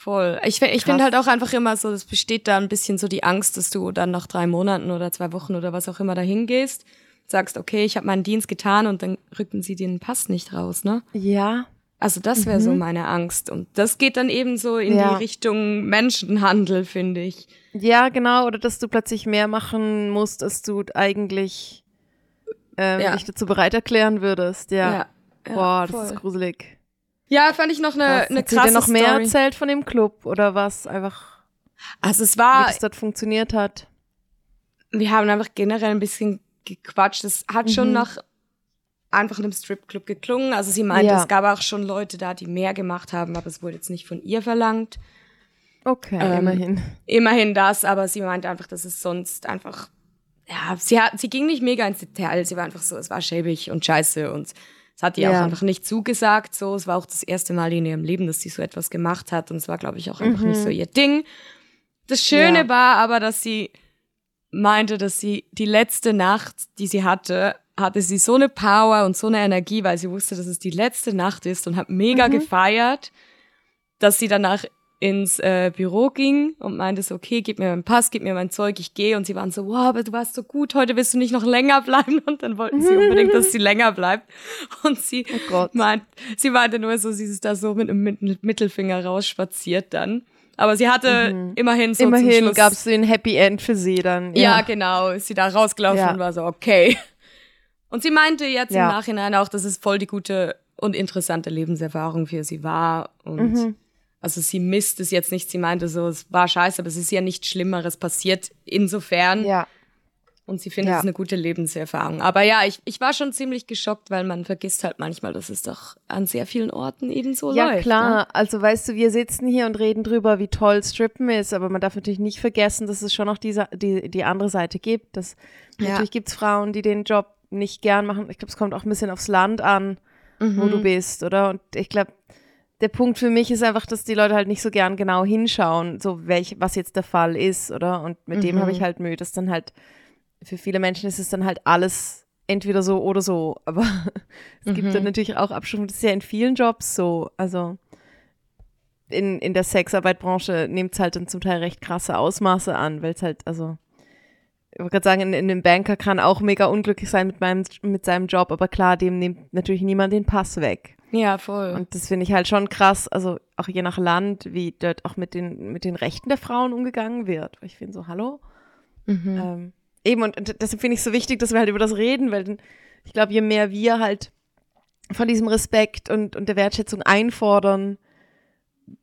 Voll. Ich, ich finde halt auch einfach immer so, es besteht da ein bisschen so die Angst, dass du dann nach drei Monaten oder zwei Wochen oder was auch immer dahin gehst, sagst, okay, ich habe meinen Dienst getan und dann rücken sie den Pass nicht raus, ne? Ja. Also das wäre so meine Angst. Und das geht dann eben so in Mhm. Ja. die Richtung Menschenhandel, finde ich. Ja, genau. Oder dass du plötzlich mehr machen musst, als du eigentlich ähm, Ja. dich dazu bereit erklären würdest. Ja. Ja, ja, Boah, das voll. ist gruselig. Ja, fand ich noch eine, eine Hat krasse noch mehr Story. erzählt von dem Club oder was einfach, Also es wie war, das dort funktioniert hat? wir haben einfach generell ein bisschen gequatscht. Es hat schon Mhm. nach einfach einem Stripclub geklungen. Also sie meinte, Ja. es gab auch schon Leute da, die mehr gemacht haben, aber es wurde jetzt nicht von ihr verlangt. Okay, Ähm, immerhin. Immerhin das, aber sie meinte einfach, dass es sonst einfach, ja, sie hat, sie ging nicht mega ins Detail. Sie war einfach so, es war schäbig und scheiße und es hat ihr Ja. auch einfach nicht zugesagt. So, es war auch das erste Mal in ihrem Leben, dass sie so etwas gemacht hat und es war, glaube ich, auch einfach nicht so ihr Ding. Das Schöne Ja. war aber, dass sie meinte, dass sie die letzte Nacht, die sie hatte, hatte sie so eine Power und so eine Energie, weil sie wusste, dass es die letzte Nacht ist und hat mega gefeiert, dass sie danach ins äh, Büro ging und meinte so, okay, gib mir meinen Pass, gib mir mein Zeug, ich gehe. Und sie waren so, wow, aber du warst so gut, heute willst du nicht noch länger bleiben. Und dann wollten sie unbedingt, dass sie länger bleibt. Und sie Oh meint, sie meinte nur so, sie ist da so mit einem Mit- Mittelfinger rausspaziert dann. Aber sie hatte immerhin so immerhin gab es so ein Happy End für sie dann. ja, genau, ist sie da rausgelaufen Ja. und war so, okay. Und sie meinte jetzt Ja. im Nachhinein auch, dass es voll die gute und interessante Lebenserfahrung für sie war. Und Mhm. Also sie misst es jetzt nicht. Sie meinte so, es war scheiße, aber es ist ja nichts Schlimmeres passiert insofern. Ja. Und sie findet Ja. es eine gute Lebenserfahrung. Aber ja, ich, ich war schon ziemlich geschockt, weil man vergisst halt manchmal, dass es doch an sehr vielen Orten eben so Ja, läuft. klar. Ne? Also weißt du, wir sitzen hier und reden drüber, wie toll Strippen ist, aber man darf natürlich nicht vergessen, dass es schon noch diese, die, die andere Seite gibt. Dass, Ja. Natürlich gibt es Frauen, die den Job nicht gern machen. Ich glaube, es kommt auch ein bisschen aufs Land an, wo Mhm. du bist, oder? Und ich glaube, der Punkt für mich ist einfach, dass die Leute halt nicht so gern genau hinschauen, so welch, was jetzt der Fall ist, oder? Und mit dem Mhm. habe ich halt Mühe, dass dann halt, für viele Menschen ist es dann halt alles entweder so oder so. (laughs) Aber es gibt Mhm. dann natürlich auch Abstufungen, das ist ja in vielen Jobs so. Also in, in der Sexarbeitbranche nimmt es halt dann zum Teil recht krasse Ausmaße an, weil es halt, also ich wollte gerade sagen, in, in einem Banker kann auch mega unglücklich sein mit, meinem, mit seinem Job, aber klar, dem nimmt natürlich niemand den Pass weg. Ja, voll. Und das finde ich halt schon krass, also auch je nach Land, wie dort auch mit den, mit den Rechten der Frauen umgegangen wird. Ich finde so, hallo? Mhm. Ähm, eben, und, und deshalb finde ich es so wichtig, dass wir halt über das reden, weil ich glaube, je mehr wir halt von diesem Respekt und, und der Wertschätzung einfordern,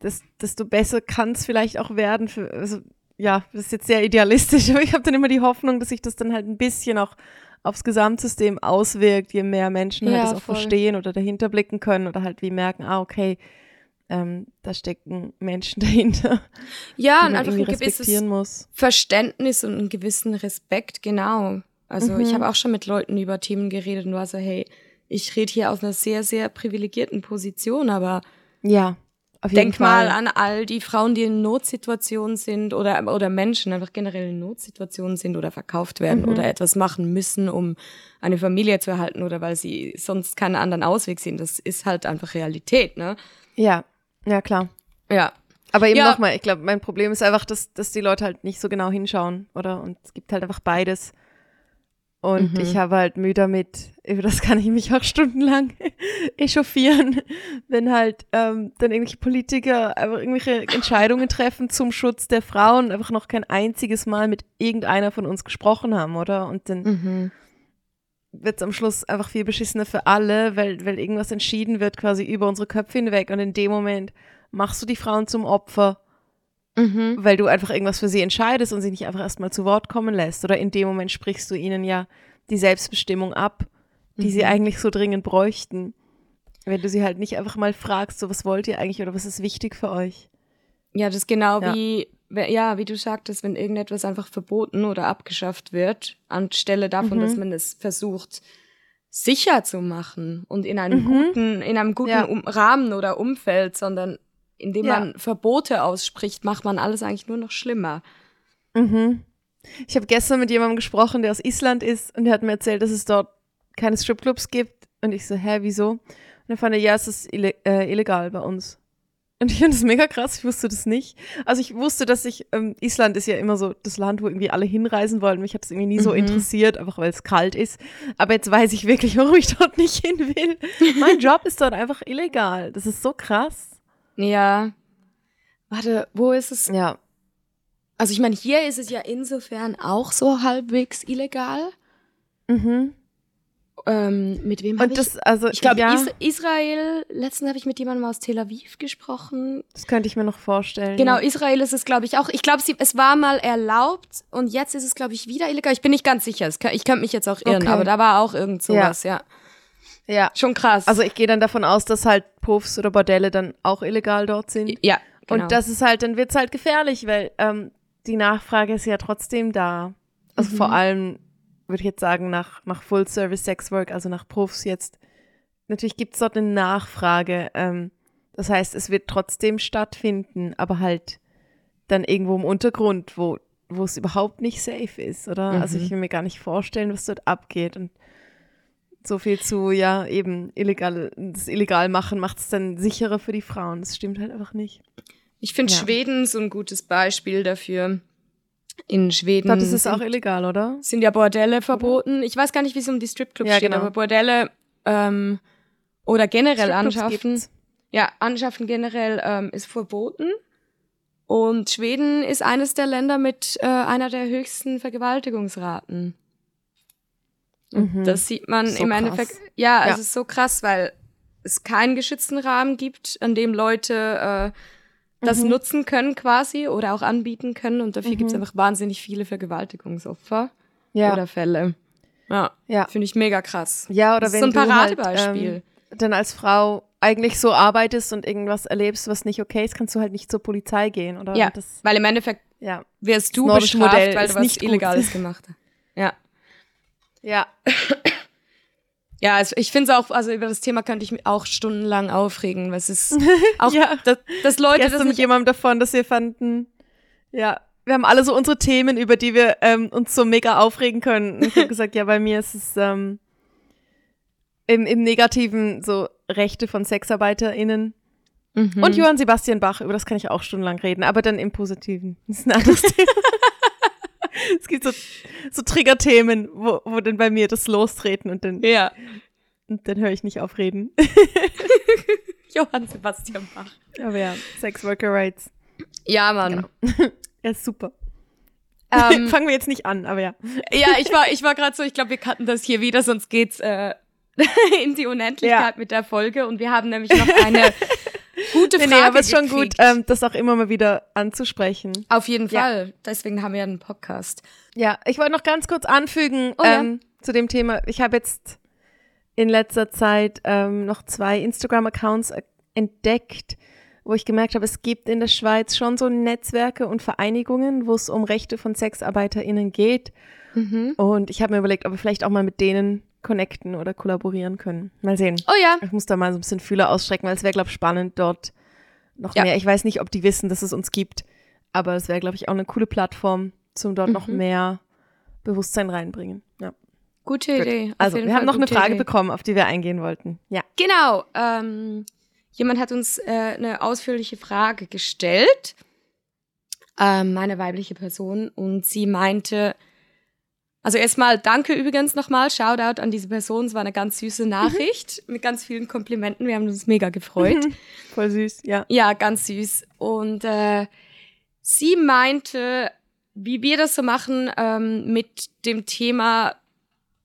des, desto besser kann es vielleicht auch werden. Für, also, ja, das ist jetzt sehr idealistisch, (laughs) aber ich habe dann immer die Hoffnung, dass sich das dann halt ein bisschen auch aufs Gesamtsystem auswirkt, je mehr Menschen halt Ja, das auch voll. verstehen oder dahinter blicken können oder halt wie merken, ah, okay, ähm, da stecken Menschen (laughs) dahinter, Ja, die und einfach ein gewisses muss. Verständnis und einen gewissen Respekt, genau. Also Mhm. ich habe auch schon mit Leuten über Themen geredet und war so, hey, ich rede hier aus einer sehr, sehr privilegierten Position, aber Ja, auf denk Fall. mal an all die Frauen, die in Notsituationen sind oder, oder Menschen einfach generell in Notsituationen sind oder verkauft werden Mhm. oder etwas machen müssen, um eine Familie zu erhalten oder weil sie sonst keinen anderen Ausweg sehen. Das ist halt einfach Realität, ne? Ja, ja klar. Ja. Aber eben Ja. nochmal, ich glaube, mein Problem ist einfach, dass, dass die Leute halt nicht so genau hinschauen, oder? Und es gibt halt einfach beides. Und Mhm. ich habe halt Mühe damit, über das kann ich mich auch stundenlang (laughs) echauffieren, wenn halt ähm, dann irgendwelche Politiker einfach irgendwelche Entscheidungen treffen zum Schutz der Frauen einfach noch kein einziges Mal mit irgendeiner von uns gesprochen haben, oder? Und dann Mhm. wird es am Schluss einfach viel beschissener für alle, weil, weil irgendwas entschieden wird quasi über unsere Köpfe hinweg und in dem Moment machst du die Frauen zum Opfer, Mhm. weil du einfach irgendwas für sie entscheidest und sie nicht einfach erstmal zu Wort kommen lässt. Oder in dem Moment sprichst du ihnen ja die Selbstbestimmung ab, die sie Mhm. eigentlich so dringend bräuchten. Wenn du sie halt nicht einfach mal fragst, so was wollt ihr eigentlich oder was ist wichtig für euch? Ja, das ist genau Ja. wie, ja, wie du sagtest, wenn irgendetwas einfach verboten oder abgeschafft wird, anstelle davon, Mhm. dass man es versucht, sicher zu machen und in einem guten, in einem guten Mhm. Ja. um Rahmen oder Umfeld, sondern indem Ja. man Verbote ausspricht, macht man alles eigentlich nur noch schlimmer. Mhm. Ich habe gestern mit jemandem gesprochen, der aus Island ist und der hat mir erzählt, dass es dort keine Stripclubs gibt. Und ich so, hä, wieso? Und er fand, er, ja, es ist ille äh, illegal bei uns. Und ich finde das mega krass, ich wusste das nicht. Also ich wusste, dass ich, ähm, Island ist ja immer so das Land, wo irgendwie alle hinreisen wollen. Mich hat das irgendwie nie so Mhm. interessiert, einfach weil es kalt ist. Aber jetzt weiß ich wirklich, (laughs) warum ich dort nicht hin will. mein Job ist dort einfach illegal. Das ist so krass. Ja. Warte, wo ist es? Ja. Also ich meine, hier ist es ja insofern auch so halbwegs illegal. Mhm. Ähm, mit wem habe ich? das, also, ich glaube, ja, Is Israel, letztens habe ich mit jemandem aus Tel Aviv gesprochen. das könnte ich mir noch vorstellen. Genau. Israel ist es, glaube ich, auch. Ich glaube, es war mal erlaubt und jetzt ist es, glaube ich, wieder illegal. Ich bin nicht ganz sicher. Kann, ich könnte mich jetzt auch irren, Okay. aber da war auch irgend sowas, ja. ja. Schon krass. Also ich gehe dann davon aus, dass halt Puffs oder Bordelle dann auch illegal dort sind. ja, genau. Und das ist halt, dann wird's halt gefährlich, weil ähm, die Nachfrage ist ja trotzdem da. Also Mhm. vor allem, würde ich jetzt sagen, nach, nach Full-Service-Sex-Work, also nach Puffs jetzt. Natürlich gibt's dort eine Nachfrage. Ähm, das heißt, es wird trotzdem stattfinden, aber halt dann irgendwo im Untergrund, wo wo es überhaupt nicht safe ist, oder? Also Mhm. ich will mir gar nicht vorstellen, was dort abgeht. Und so viel zu, ja, eben illegal, das illegal machen macht es dann sicherer für die Frauen. Das stimmt halt einfach nicht. ich finde ja. Schweden so ein gutes Beispiel dafür. In Schweden Ich glaube, das ist sind, auch illegal, oder? sind ja Bordelle verboten. Ich weiß gar nicht, wie es um die Stripclubs Ja, steht, genau. aber Bordelle ähm, oder generell anschaffen. gibt's. Ja, anschaffen generell ähm, ist verboten. Und Schweden ist eines der Länder mit äh, einer der höchsten Vergewaltigungsraten. Mhm. das sieht man So im krass. Endeffekt. Ja, Ja. es ist so krass, weil es keinen geschützten Rahmen gibt, an dem Leute äh, das Mhm. nutzen können quasi oder auch anbieten können. Und dafür gibt es einfach wahnsinnig viele Vergewaltigungsopfer Ja, oder Fälle. Ja, ja. finde ich mega krass. Ja, oder das ist wenn so ein du halt, Paradebeispiel. ähm, dann als Frau eigentlich so arbeitest und irgendwas erlebst, was nicht okay ist, kannst du halt nicht zur Polizei gehen, oder? ja, Das, weil im Endeffekt ja. wirst du bestraft, Modell weil ist du was. Illegales gemacht hast. Ja. Ja. Ja, also ich finde es auch, also über das Thema könnte ich mich auch stundenlang aufregen, weil es ist (laughs) auch, Ja. dass, dass Leute das Gestern mit nicht, jemandem davon, dass wir fanden, ja, wir haben alle so unsere Themen, über die wir ähm, uns so mega aufregen können. Und ich habe (laughs) gesagt, ja, bei mir ist es ähm, im, im Negativen so Rechte von SexarbeiterInnen. Mhm. Und Johann Sebastian Bach, über das kann ich auch stundenlang reden, aber dann im Positiven. Das ist ein anderes (laughs) Thema. (laughs) es gibt so, so Triggerthemen, wo, wo dann bei mir das lostreten und dann, ja, und dann höre ich nicht auf reden. (laughs) (laughs) Johann Sebastian Bach. Aber ja, Sex Worker Rights. Ja, Mann. Ja, ist super. Ähm, Fangen wir jetzt nicht an, aber ja. ja, ich war, ich war gerade so, ich glaube, wir cutten das hier wieder, sonst geht's äh, in die Unendlichkeit Ja. mit der Folge. Und wir haben nämlich noch eine gute Frage nee, aber es ist schon gut, ähm, das auch immer mal wieder anzusprechen. Auf jeden Ja. Fall. Deswegen haben wir einen Podcast. Ja, ich wollte noch ganz kurz anfügen Oh ja. ähm, zu dem Thema. Ich habe jetzt in letzter Zeit ähm, noch zwei Instagram-Accounts äh, entdeckt, wo ich gemerkt habe, es gibt in der Schweiz schon so Netzwerke und Vereinigungen, wo es um Rechte von SexarbeiterInnen geht. Mhm. Und ich habe mir überlegt, ob wir vielleicht auch mal mit denen connecten oder kollaborieren können. Mal sehen. Oh ja. Ich muss da mal so ein bisschen Fühler ausstrecken, weil es wäre, glaube ich, spannend, dort noch Ja. mehr. Ich weiß nicht, ob die wissen, dass es uns gibt, aber es wäre, glaube ich, auch eine coole Plattform, zum dort noch Mhm. mehr Bewusstsein reinbringen. Ja. Gute Gut. Idee. Also, wir Fall haben noch eine Frage Idee. bekommen, auf die wir eingehen wollten. Ja. Genau. Ähm, jemand hat uns äh, eine ausführliche Frage gestellt, ähm, eine weibliche Person, und sie meinte, also erstmal danke übrigens nochmal, Shoutout an diese Person, es war eine ganz süße Nachricht mit ganz vielen Komplimenten, wir haben uns mega gefreut. (laughs) Voll süß, ja. Ja, ganz süß. Und äh, sie meinte, wie wir das so machen ähm, mit dem Thema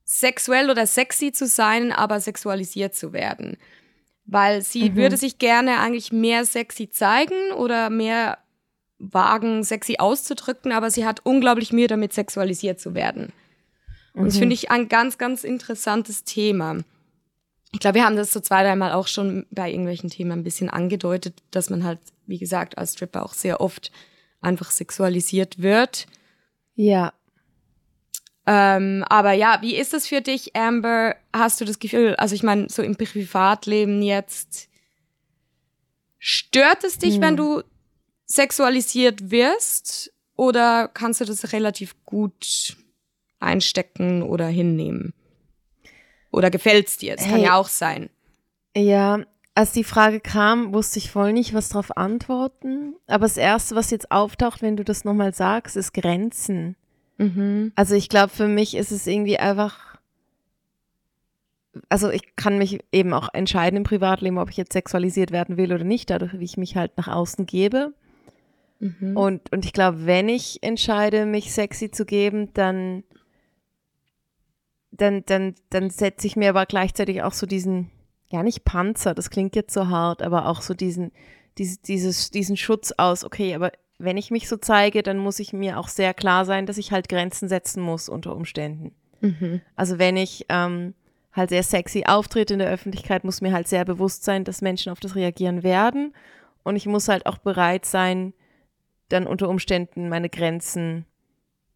sexuell oder sexy zu sein, aber sexualisiert zu werden. Weil sie Mhm. würde sich gerne eigentlich mehr sexy zeigen oder mehr wagen, sexy auszudrücken, aber sie hat unglaublich Mühe damit, sexualisiert zu werden. Und das Mhm. finde ich ein ganz, ganz interessantes Thema. ich glaube, wir haben das so zwei, dreimal auch schon bei irgendwelchen Themen ein bisschen angedeutet, dass man halt, wie gesagt, als Stripper auch sehr oft einfach sexualisiert wird. Ja. Ähm, aber ja, wie ist das für dich, Amber? Hast du das Gefühl, also ich meine, so im Privatleben jetzt, stört es dich, hm. wenn du sexualisiert wirst? Oder kannst du das relativ gut einstecken oder hinnehmen? Oder gefällt's dir? Das hey. kann ja auch sein. Ja, als die Frage kam, wusste ich voll nicht, was darauf antworten. Aber das Erste, was jetzt auftaucht, wenn du das nochmal sagst, ist Grenzen. Mhm. Also ich glaube, für mich ist es irgendwie einfach, also ich kann mich eben auch entscheiden im Privatleben, ob ich jetzt sexualisiert werden will oder nicht, dadurch, wie ich mich halt nach außen gebe. Mhm. Und, und ich glaube, wenn ich entscheide, mich sexy zu geben, dann, dann, dann, dann setze ich mir aber gleichzeitig auch so diesen, ja nicht Panzer, das klingt jetzt so hart, aber auch so diesen, dieses, dieses, diesen Schutz aus, okay, aber wenn ich mich so zeige, dann muss ich mir auch sehr klar sein, dass ich halt Grenzen setzen muss unter Umständen. Mhm. Also wenn ich ähm, halt sehr sexy auftrete in der Öffentlichkeit, muss mir halt sehr bewusst sein, dass Menschen auf das reagieren werden. Und ich muss halt auch bereit sein, dann unter Umständen meine Grenzen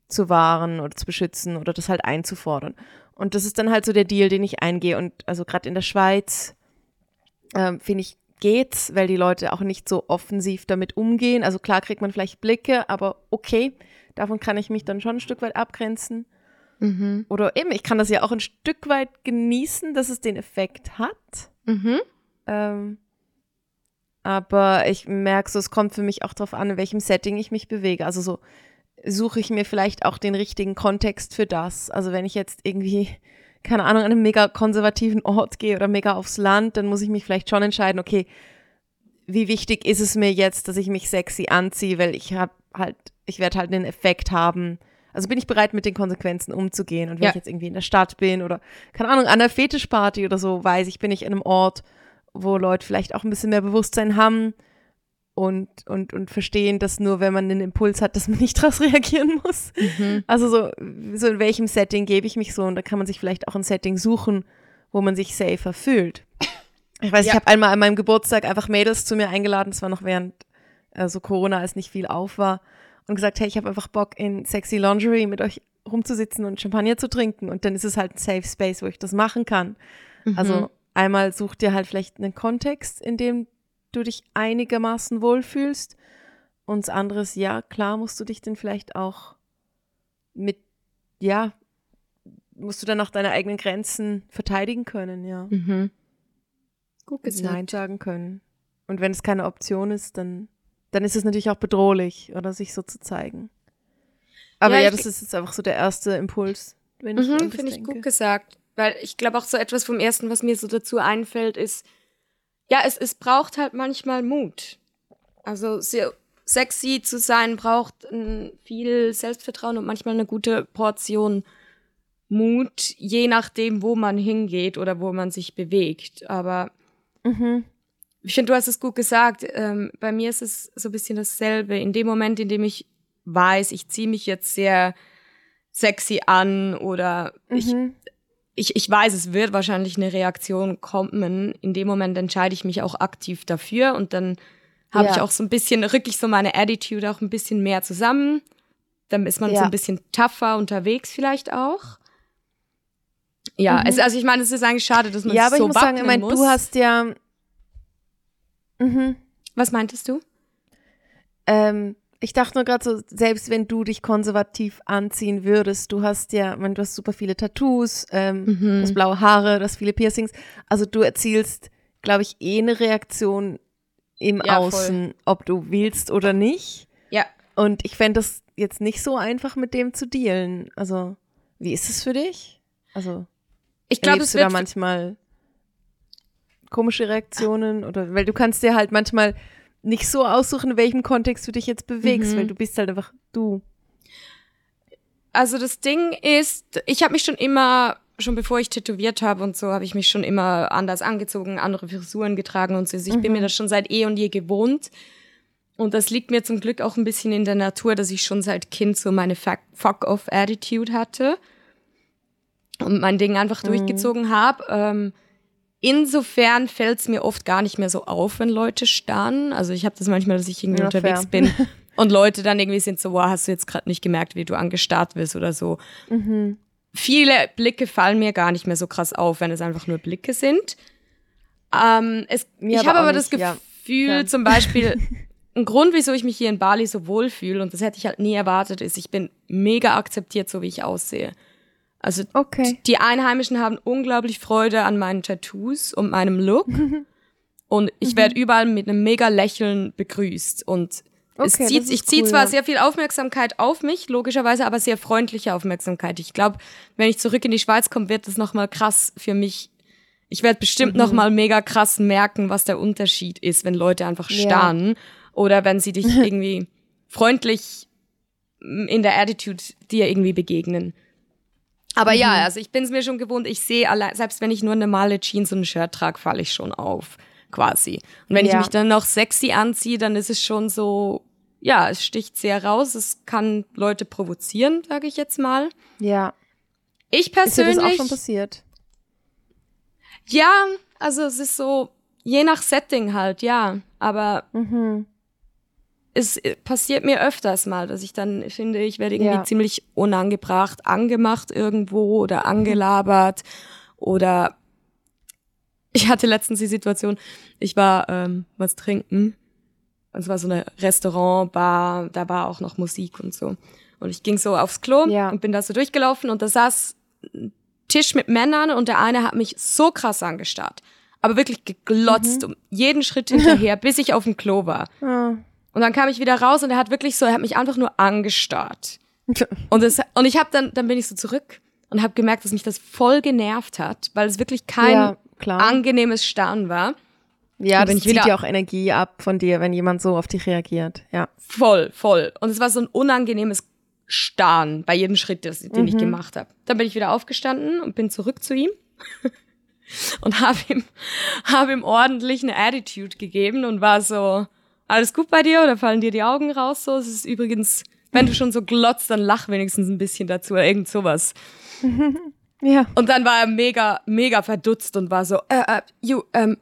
zu wahren oder zu beschützen oder das halt einzufordern. Und das ist dann halt so der Deal, den ich eingehe. Und also gerade in der Schweiz ähm, finde ich, geht's, weil die Leute auch nicht so offensiv damit umgehen. Also klar kriegt man vielleicht Blicke, aber okay, davon kann ich mich dann schon ein Stück weit abgrenzen. Mhm. Oder eben, ich kann das ja auch ein Stück weit genießen, dass es den Effekt hat. Mhm. Ähm, aber ich merke so, es kommt für mich auch darauf an, in welchem Setting ich mich bewege. Also so suche ich mir vielleicht auch den richtigen Kontext für das. Also wenn ich jetzt irgendwie keine Ahnung, an einem mega konservativen Ort gehe oder mega aufs Land, dann muss ich mich vielleicht schon entscheiden, okay, wie wichtig ist es mir jetzt, dass ich mich sexy anziehe, weil ich habe halt, ich werde halt einen Effekt haben. Also bin ich bereit, mit den Konsequenzen umzugehen. Und wenn ja. ich jetzt irgendwie in der Stadt bin oder, keine Ahnung, an einer Fetischparty oder so, weiß ich, bin ich in einem Ort, wo Leute vielleicht auch ein bisschen mehr Bewusstsein haben, und, und, und verstehen, dass nur wenn man einen Impuls hat, dass man nicht (laughs) daraus reagieren muss. Mhm. Also so, so in welchem Setting gebe ich mich so und da kann man sich vielleicht auch ein Setting suchen, wo man sich safer fühlt. Ich weiß, ja. ich habe einmal an meinem Geburtstag einfach Mädels zu mir eingeladen, das war noch während äh, so Corona, als nicht viel auf war, und gesagt, hey, ich habe einfach Bock in sexy Lingerie mit euch rumzusitzen und Champagner zu trinken und dann ist es halt ein Safe Space, wo ich das machen kann. Mhm. Also einmal such dir halt vielleicht einen Kontext, in dem du dich einigermaßen wohlfühlst. Und das andere ist, ja, klar musst du dich dann vielleicht auch mit, ja, musst du dann auch deine eigenen Grenzen verteidigen können, ja. Mhm. Gut gesagt. Nein sagen können. Und wenn es keine Option ist, dann, dann ist es natürlich auch bedrohlich, oder sich so zu zeigen. Aber ja, ja das ist jetzt einfach so der erste Impuls, wenn ich mhm, Finde ich gut gesagt. Weil ich glaube auch so etwas vom ersten, was mir so dazu einfällt, ist, ja, es, es braucht halt manchmal Mut. Also sehr sexy zu sein braucht viel Selbstvertrauen und manchmal eine gute Portion Mut, je nachdem, wo man hingeht oder wo man sich bewegt. Aber mhm. ich finde, du hast es gut gesagt. Ähm, bei mir ist es so ein bisschen dasselbe. In dem Moment, in dem ich weiß, ich ziehe mich jetzt sehr sexy an oder mhm. ich ich, ich weiß, es wird wahrscheinlich eine Reaktion kommen. In dem Moment entscheide ich mich auch aktiv dafür und dann habe ja. ich auch so ein bisschen, rück ich so meine Attitude auch ein bisschen mehr zusammen. Dann ist man ja. so ein bisschen tougher unterwegs vielleicht auch. Ja, mhm. es, also ich meine, es ist eigentlich schade, dass man ja, aber so ich muss sagen, ich meine, du hast ja. Mhm. Was meintest du? Ähm, ich dachte nur gerade so, selbst wenn du dich konservativ anziehen würdest, du hast ja, man, du hast super viele Tattoos, ähm, mhm. du hast blaue Haare, du hast viele Piercings. Also du erzielst, glaube ich, eh eine Reaktion im ja, Außen, voll. ob du willst oder nicht. Ja. Und ich fände das jetzt nicht so einfach, mit dem zu dealen. Also, wie ist es für dich? Also, ich glaube, es du da manchmal komische Reaktionen oder weil du kannst dir halt manchmal nicht so aussuchen, in welchem Kontext du dich jetzt bewegst, mhm. weil du bist halt einfach du. Also das Ding ist, ich habe mich schon immer, schon bevor ich tätowiert habe und so, habe ich mich schon immer anders angezogen, andere Frisuren getragen und so. Also ich mhm. bin mir mhm. das schon seit eh und je gewohnt. Und das liegt mir zum Glück auch ein bisschen in der Natur, dass ich schon seit Kind so meine Fuck-off-Attitude hatte und mein Ding einfach mhm. durchgezogen habe. Ähm, insofern fällt es mir oft gar nicht mehr so auf, wenn Leute starren. Also ich habe das manchmal, dass ich irgendwie ja, unterwegs fair. bin (laughs) und Leute dann irgendwie sind so, wow, hast du jetzt gerade nicht gemerkt, wie du angestarrt wirst oder so. Mhm. Viele Blicke fallen mir gar nicht mehr so krass auf, wenn es einfach nur Blicke sind. Ähm, es, ich habe aber nicht, das Gefühl, ja. zum Beispiel, (laughs) ein Grund, wieso ich mich hier in Bali so wohl fühle, und das hätte ich halt nie erwartet, ist, ich bin mega akzeptiert, so wie ich aussehe. Also okay. die Einheimischen haben unglaublich Freude an meinen Tattoos und meinem Look. (laughs) und ich mhm. werde überall mit einem mega Lächeln begrüßt. Und okay, es zieht, ich ziehe cool, zwar ja. sehr viel Aufmerksamkeit auf mich, logischerweise, aber sehr freundliche Aufmerksamkeit. Ich glaube, wenn ich zurück in die Schweiz komme, wird das nochmal krass für mich. Ich werde bestimmt mhm. nochmal mega krass merken, was der Unterschied ist, wenn Leute einfach starren ja. oder wenn sie dich (laughs) irgendwie freundlich in der Attitude dir irgendwie begegnen. Aber mhm. ja, also ich bin es mir schon gewohnt, ich sehe allein, selbst wenn ich nur normale Jeans und ein Shirt trage, falle ich schon auf, quasi. Und wenn ja. ich mich dann noch sexy anziehe, dann ist es schon so, ja, es sticht sehr raus, es kann Leute provozieren, sage ich jetzt mal. Ja. Ich persönlich. Ist dir das auch schon passiert? Ja, also es ist so, je nach Setting halt, ja. Aber mhm es äh, passiert mir öfters mal, dass ich dann finde, ich werde irgendwie ja. ziemlich unangebracht angemacht irgendwo oder angelabert oder ich hatte letztens die Situation, ich war ähm, was trinken und es war so eine Restaurant, Bar, da war auch noch Musik und so. Und ich ging so aufs Klo ja. und bin da so durchgelaufen und da saß ein Tisch mit Männern und der eine hat mich so krass angestarrt. Aber wirklich geglotzt mhm. um jeden Schritt hinterher, (laughs) bis ich auf dem Klo war. Ja. Und dann kam ich wieder raus und er hat wirklich so, er hat mich einfach nur angestarrt. (laughs) Und, das, und ich habe dann, dann bin ich so zurück und habe gemerkt, dass mich das voll genervt hat, weil es wirklich kein ja, angenehmes Starren war. Ja, das zieht ja auch Energie ab von dir, wenn jemand so auf dich reagiert. Ja. Voll, voll. Und es war so ein unangenehmes Starren bei jedem Schritt, das, den mhm. ich gemacht habe. Dann bin ich wieder aufgestanden und bin zurück zu ihm (laughs) und habe ihm, hab ihm ordentlich eine Attitude gegeben und war so, alles gut bei dir oder fallen dir die Augen raus? So, es ist übrigens, wenn du schon so glotzt, dann lach wenigstens ein bisschen dazu oder irgend sowas. (laughs) ja. Und dann war er mega, mega verdutzt und war so, uh, uh, you, um,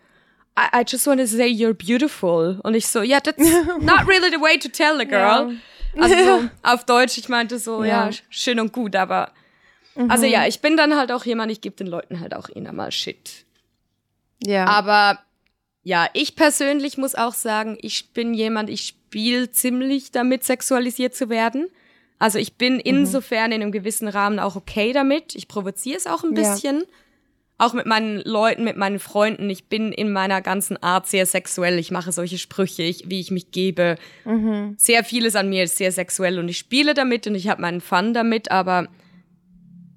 I, I just want to say you're beautiful. Und ich so, yeah, that's (laughs) not really the way to tell a girl. Ja. Also so, (laughs) auf Deutsch, ich meinte so, ja, ja schön und gut, aber mhm. also ja, ich bin dann halt auch jemand, ich gebe den Leuten halt auch immer mal Shit. Ja. Aber ja, ich persönlich muss auch sagen, ich bin jemand, ich spiele ziemlich damit, sexualisiert zu werden. Also ich bin mhm. insofern in einem gewissen Rahmen auch okay damit. Ich provoziere es auch ein bisschen. Ja. Auch mit meinen Leuten, mit meinen Freunden. Ich bin in meiner ganzen Art sehr sexuell. Ich mache solche Sprüche, ich, wie ich mich gebe. Mhm. Sehr vieles an mir ist sehr sexuell und ich spiele damit und ich habe meinen Fun damit, aber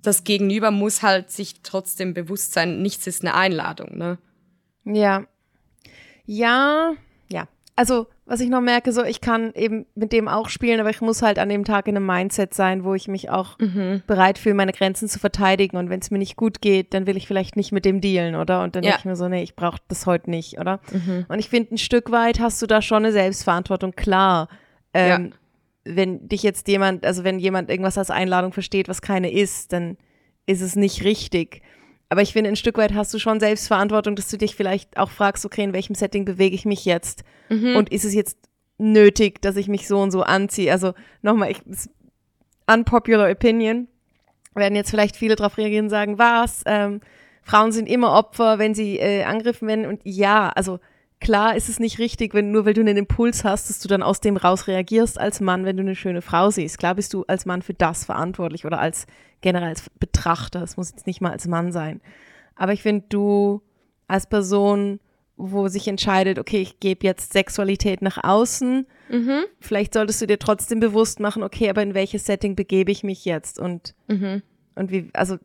das Gegenüber muss halt sich trotzdem bewusst sein, nichts ist eine Einladung, ne? Ja, ja, ja. Also, was ich noch merke, so, ich kann eben mit dem auch spielen, aber ich muss halt an dem Tag in einem Mindset sein, wo ich mich auch mhm. bereit fühle, meine Grenzen zu verteidigen. Und wenn es mir nicht gut geht, dann will ich vielleicht nicht mit dem dealen, oder? Und dann ja. denke ich mir so, nee, ich brauche das heute nicht, oder? Mhm. Und ich finde, ein Stück weit hast du da schon eine Selbstverantwortung, klar. Ähm, ja. Wenn dich jetzt jemand, also wenn jemand irgendwas als Einladung versteht, was keine ist, dann ist es nicht richtig. Aber ich finde, ein Stück weit hast du schon Selbstverantwortung, dass du dich vielleicht auch fragst, okay, in welchem Setting bewege ich mich jetzt? Mhm. Und ist es jetzt nötig, dass ich mich so und so anziehe? Also nochmal, ich, unpopular opinion, werden jetzt vielleicht viele darauf reagieren und sagen, was? Ähm, Frauen sind immer Opfer, wenn sie äh, angegriffen werden. Und ja, also klar ist es nicht richtig, wenn nur weil du einen Impuls hast, dass du dann aus dem raus reagierst als Mann, wenn du eine schöne Frau siehst. Klar bist du als Mann für das verantwortlich oder als generell als Betrachter. Es muss jetzt nicht mal als Mann sein. Aber ich finde, du als Person, wo sich entscheidet, okay, ich gebe jetzt Sexualität nach außen, mhm. vielleicht solltest du dir trotzdem bewusst machen, okay, aber in welches Setting begebe ich mich jetzt und, mhm. und wie, also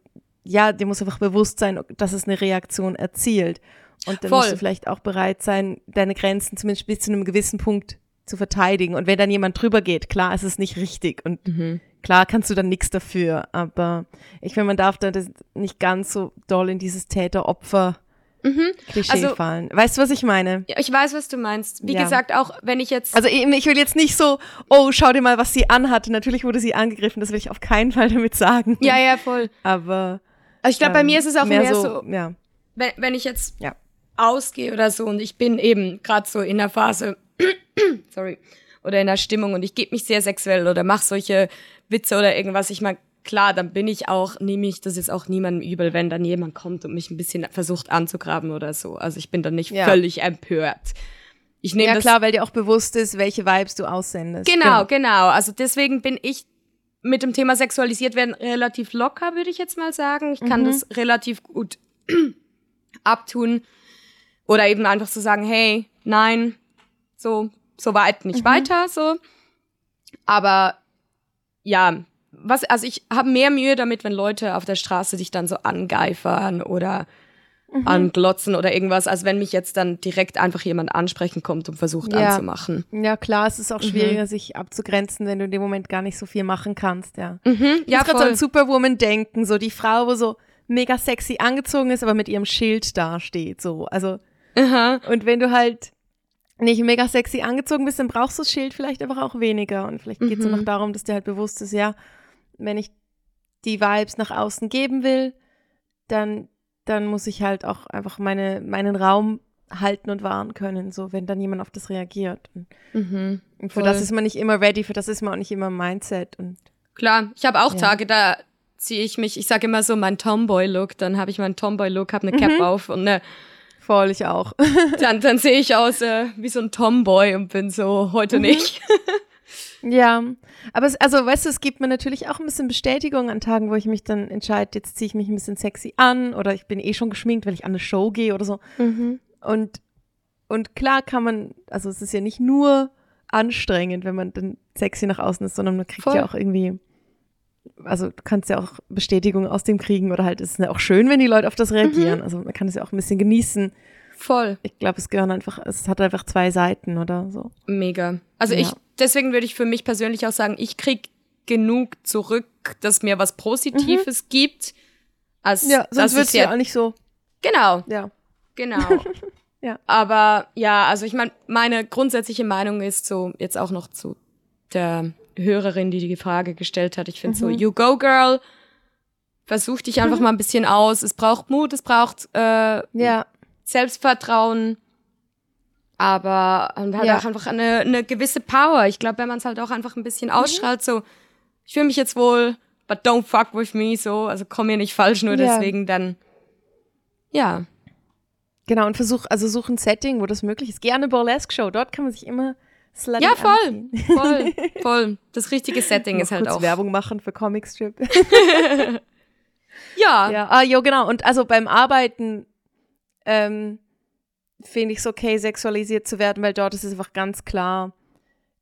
ja, dir muss einfach bewusst sein, dass es eine Reaktion erzielt. Und dann Voll. musst du vielleicht auch bereit sein, deine Grenzen zumindest bis zu einem gewissen Punkt zu verteidigen. Und wenn dann jemand drüber geht, klar, ist es nicht richtig. Und mhm. klar kannst du dann nichts dafür. Aber ich finde, man darf da nicht ganz so doll in dieses Täter-Opfer Mhm. Klischee also, fallen. Weißt du, was ich meine? Ja, ich weiß, was du meinst. Wie ja. gesagt, auch wenn ich jetzt. Also ich will jetzt nicht so, oh, schau dir mal, was sie anhat. Natürlich wurde sie angegriffen, das will ich auf keinen Fall damit sagen. Ja, ja, voll. Aber. Also ich glaube, ähm, bei mir ist es auch mehr, mehr so, so, ja wenn, wenn ich jetzt Ja. Ausgehe oder so und ich bin eben gerade so in der Phase, (clears throat) sorry, oder in der Stimmung und ich gebe mich sehr sexuell oder mache solche Witze oder irgendwas, ich meine, klar, dann bin ich auch, nehme ich das jetzt auch niemandem übel, wenn dann jemand kommt und mich ein bisschen versucht anzugraben oder so. Also ich bin dann nicht Ja. völlig empört. Ich nehme Ja, das klar, weil dir auch bewusst ist, welche Vibes du aussendest. Genau, genau. Also deswegen bin ich mit dem Thema sexualisiert werden relativ locker, würde ich jetzt mal sagen. Ich kann das relativ gut (clears throat) abtun. Oder eben einfach so sagen, hey, nein, so, so weit nicht weiter, so. Aber ja, was, also ich habe mehr Mühe damit, wenn Leute auf der Straße dich dann so angeifern oder anglotzen oder irgendwas, als wenn mich jetzt dann direkt einfach jemand ansprechen kommt und versucht Ja. anzumachen. Ja, klar, es ist auch schwieriger, sich abzugrenzen, wenn du in dem Moment gar nicht so viel machen kannst, ja. Mhm, Ja, gerade so an Superwoman denken, so die Frau, wo so mega sexy angezogen ist, aber mit ihrem Schild dasteht, so. Also, Aha. und wenn du halt nicht mega sexy angezogen bist, dann brauchst du das Schild vielleicht einfach auch weniger. Und vielleicht geht es Mhm. noch darum, dass dir halt bewusst ist, ja, wenn ich die Vibes nach außen geben will, dann, dann muss ich halt auch einfach meine, meinen Raum halten und wahren können, so wenn dann jemand auf das reagiert. Und, Mhm. und für das ist man nicht immer ready, für das ist man auch nicht immer im Mindset. Und Klar, ich habe auch Ja. Tage, da ziehe ich mich, ich sage immer so mein Tomboy-Look, dann habe ich meinen Tomboy-Look, habe eine Cap Mhm. auf und ne, voll ich auch. (laughs) dann, dann sehe ich aus äh, wie so ein Tomboy und bin so, Mhm. heute nicht. (laughs) Ja, aber es, also weißt du, es gibt mir natürlich auch ein bisschen Bestätigung an Tagen, wo ich mich dann entscheide, jetzt ziehe ich mich ein bisschen sexy an oder ich bin eh schon geschminkt, wenn ich an eine Show gehe oder so. Und, und klar kann man, also es ist ja nicht nur anstrengend, wenn man dann sexy nach außen ist, sondern man kriegt Voll. ja auch irgendwie, also du kannst ja auch Bestätigung aus dem kriegen oder halt es ist ja auch schön, wenn die Leute auf das reagieren. Also man kann es ja auch ein bisschen genießen. Voll. Ich glaube, es gehören einfach, es hat einfach zwei Seiten oder so. Mega. Also Ja. ich, deswegen würde ich für mich persönlich auch sagen, ich krieg genug zurück, dass mir was Positives gibt. Als Mhm. Ja, sonst wird es ja auch nicht so, Genau, ja. genau. (laughs) Ja. Aber ja, also ich meine, meine grundsätzliche Meinung ist so, jetzt auch noch zu der Hörerin, die die Frage gestellt hat. Ich finde so, you go girl, versuch dich einfach mal ein bisschen aus. Es braucht Mut, es braucht äh, Ja, Selbstvertrauen, aber und halt Ja. auch einfach eine, eine gewisse Power. Ich glaube, wenn man es halt auch einfach ein bisschen ausstrahlt, so, ich fühle mich jetzt wohl, but don't fuck with me, so, also komm mir nicht falsch, nur Ja. deswegen dann, ja. Genau, und versuch, also such ein Setting, wo das möglich ist. Gerne Burlesque-Show, dort kann man sich immer slutty Ja, voll, voll, (laughs) voll. Das richtige Setting ist halt auch. Werbung machen für Comicstrip. (laughs) Ja, ja, ah, jo, genau. Und also beim Arbeiten ähm, finde ich es okay, sexualisiert zu werden, weil dort ist es einfach ganz klar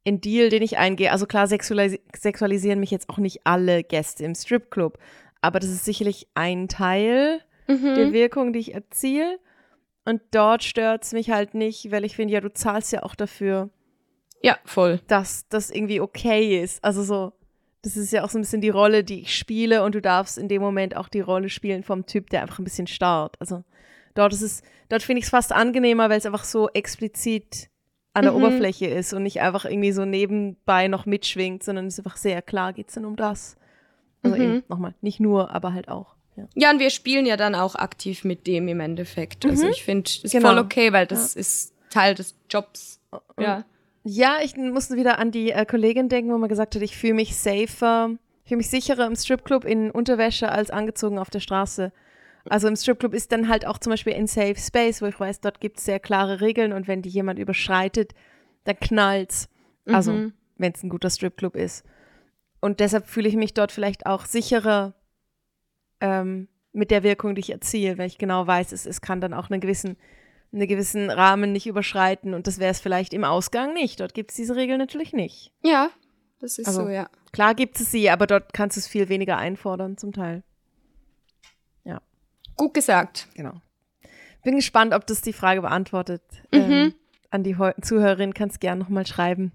ein Deal, den ich eingehe. Also klar, sexualis sexualisieren mich jetzt auch nicht alle Gäste im Stripclub, aber das ist sicherlich ein Teil der Mhm. Wirkung, die ich erziele. Und dort stört es mich halt nicht, weil ich finde, ja, du zahlst ja auch dafür, ja, voll. dass das irgendwie okay ist. Also so, das ist ja auch so ein bisschen die Rolle, die ich spiele und du darfst in dem Moment auch die Rolle spielen vom Typ, der einfach ein bisschen starrt. Also dort ist es, dort finde ich es fast angenehmer, weil es einfach so explizit an der Mhm. Oberfläche ist und nicht einfach irgendwie so nebenbei noch mitschwingt, sondern es ist einfach sehr klar, geht es dann um das. Also Mhm. eben, nochmal, nicht nur, aber halt auch. Ja. Ja, und wir spielen ja dann auch aktiv mit dem im Endeffekt. Also ich finde, ist Genau. voll okay, weil das ist Teil des Jobs. Ja. Ja, ich musste wieder an die äh, Kollegin denken, wo man gesagt hat, ich fühle mich safer, ich fühle mich sicherer im Stripclub in Unterwäsche als angezogen auf der Straße. Also im Stripclub ist dann halt auch zum Beispiel ein Safe Space, wo ich weiß, dort gibt es sehr klare Regeln und wenn die jemand überschreitet, dann knallt's. Also, Mhm. wenn es ein guter Stripclub ist. Und deshalb fühle ich mich dort vielleicht auch sicherer ähm, mit der Wirkung, die ich erziele, weil ich genau weiß, es, es kann dann auch einen gewissen, einen gewissen Rahmen nicht überschreiten und das wäre es vielleicht im Ausgang nicht. Dort gibt es diese Regel natürlich nicht. Ja, das ist Also- so, ja. Klar gibt es sie, aber dort kannst du es viel weniger einfordern zum Teil. Gut gesagt. Genau. Bin gespannt, ob das die Frage beantwortet. Mhm. Ähm, an die Heu- Zuhörerin kannst gerne nochmal schreiben.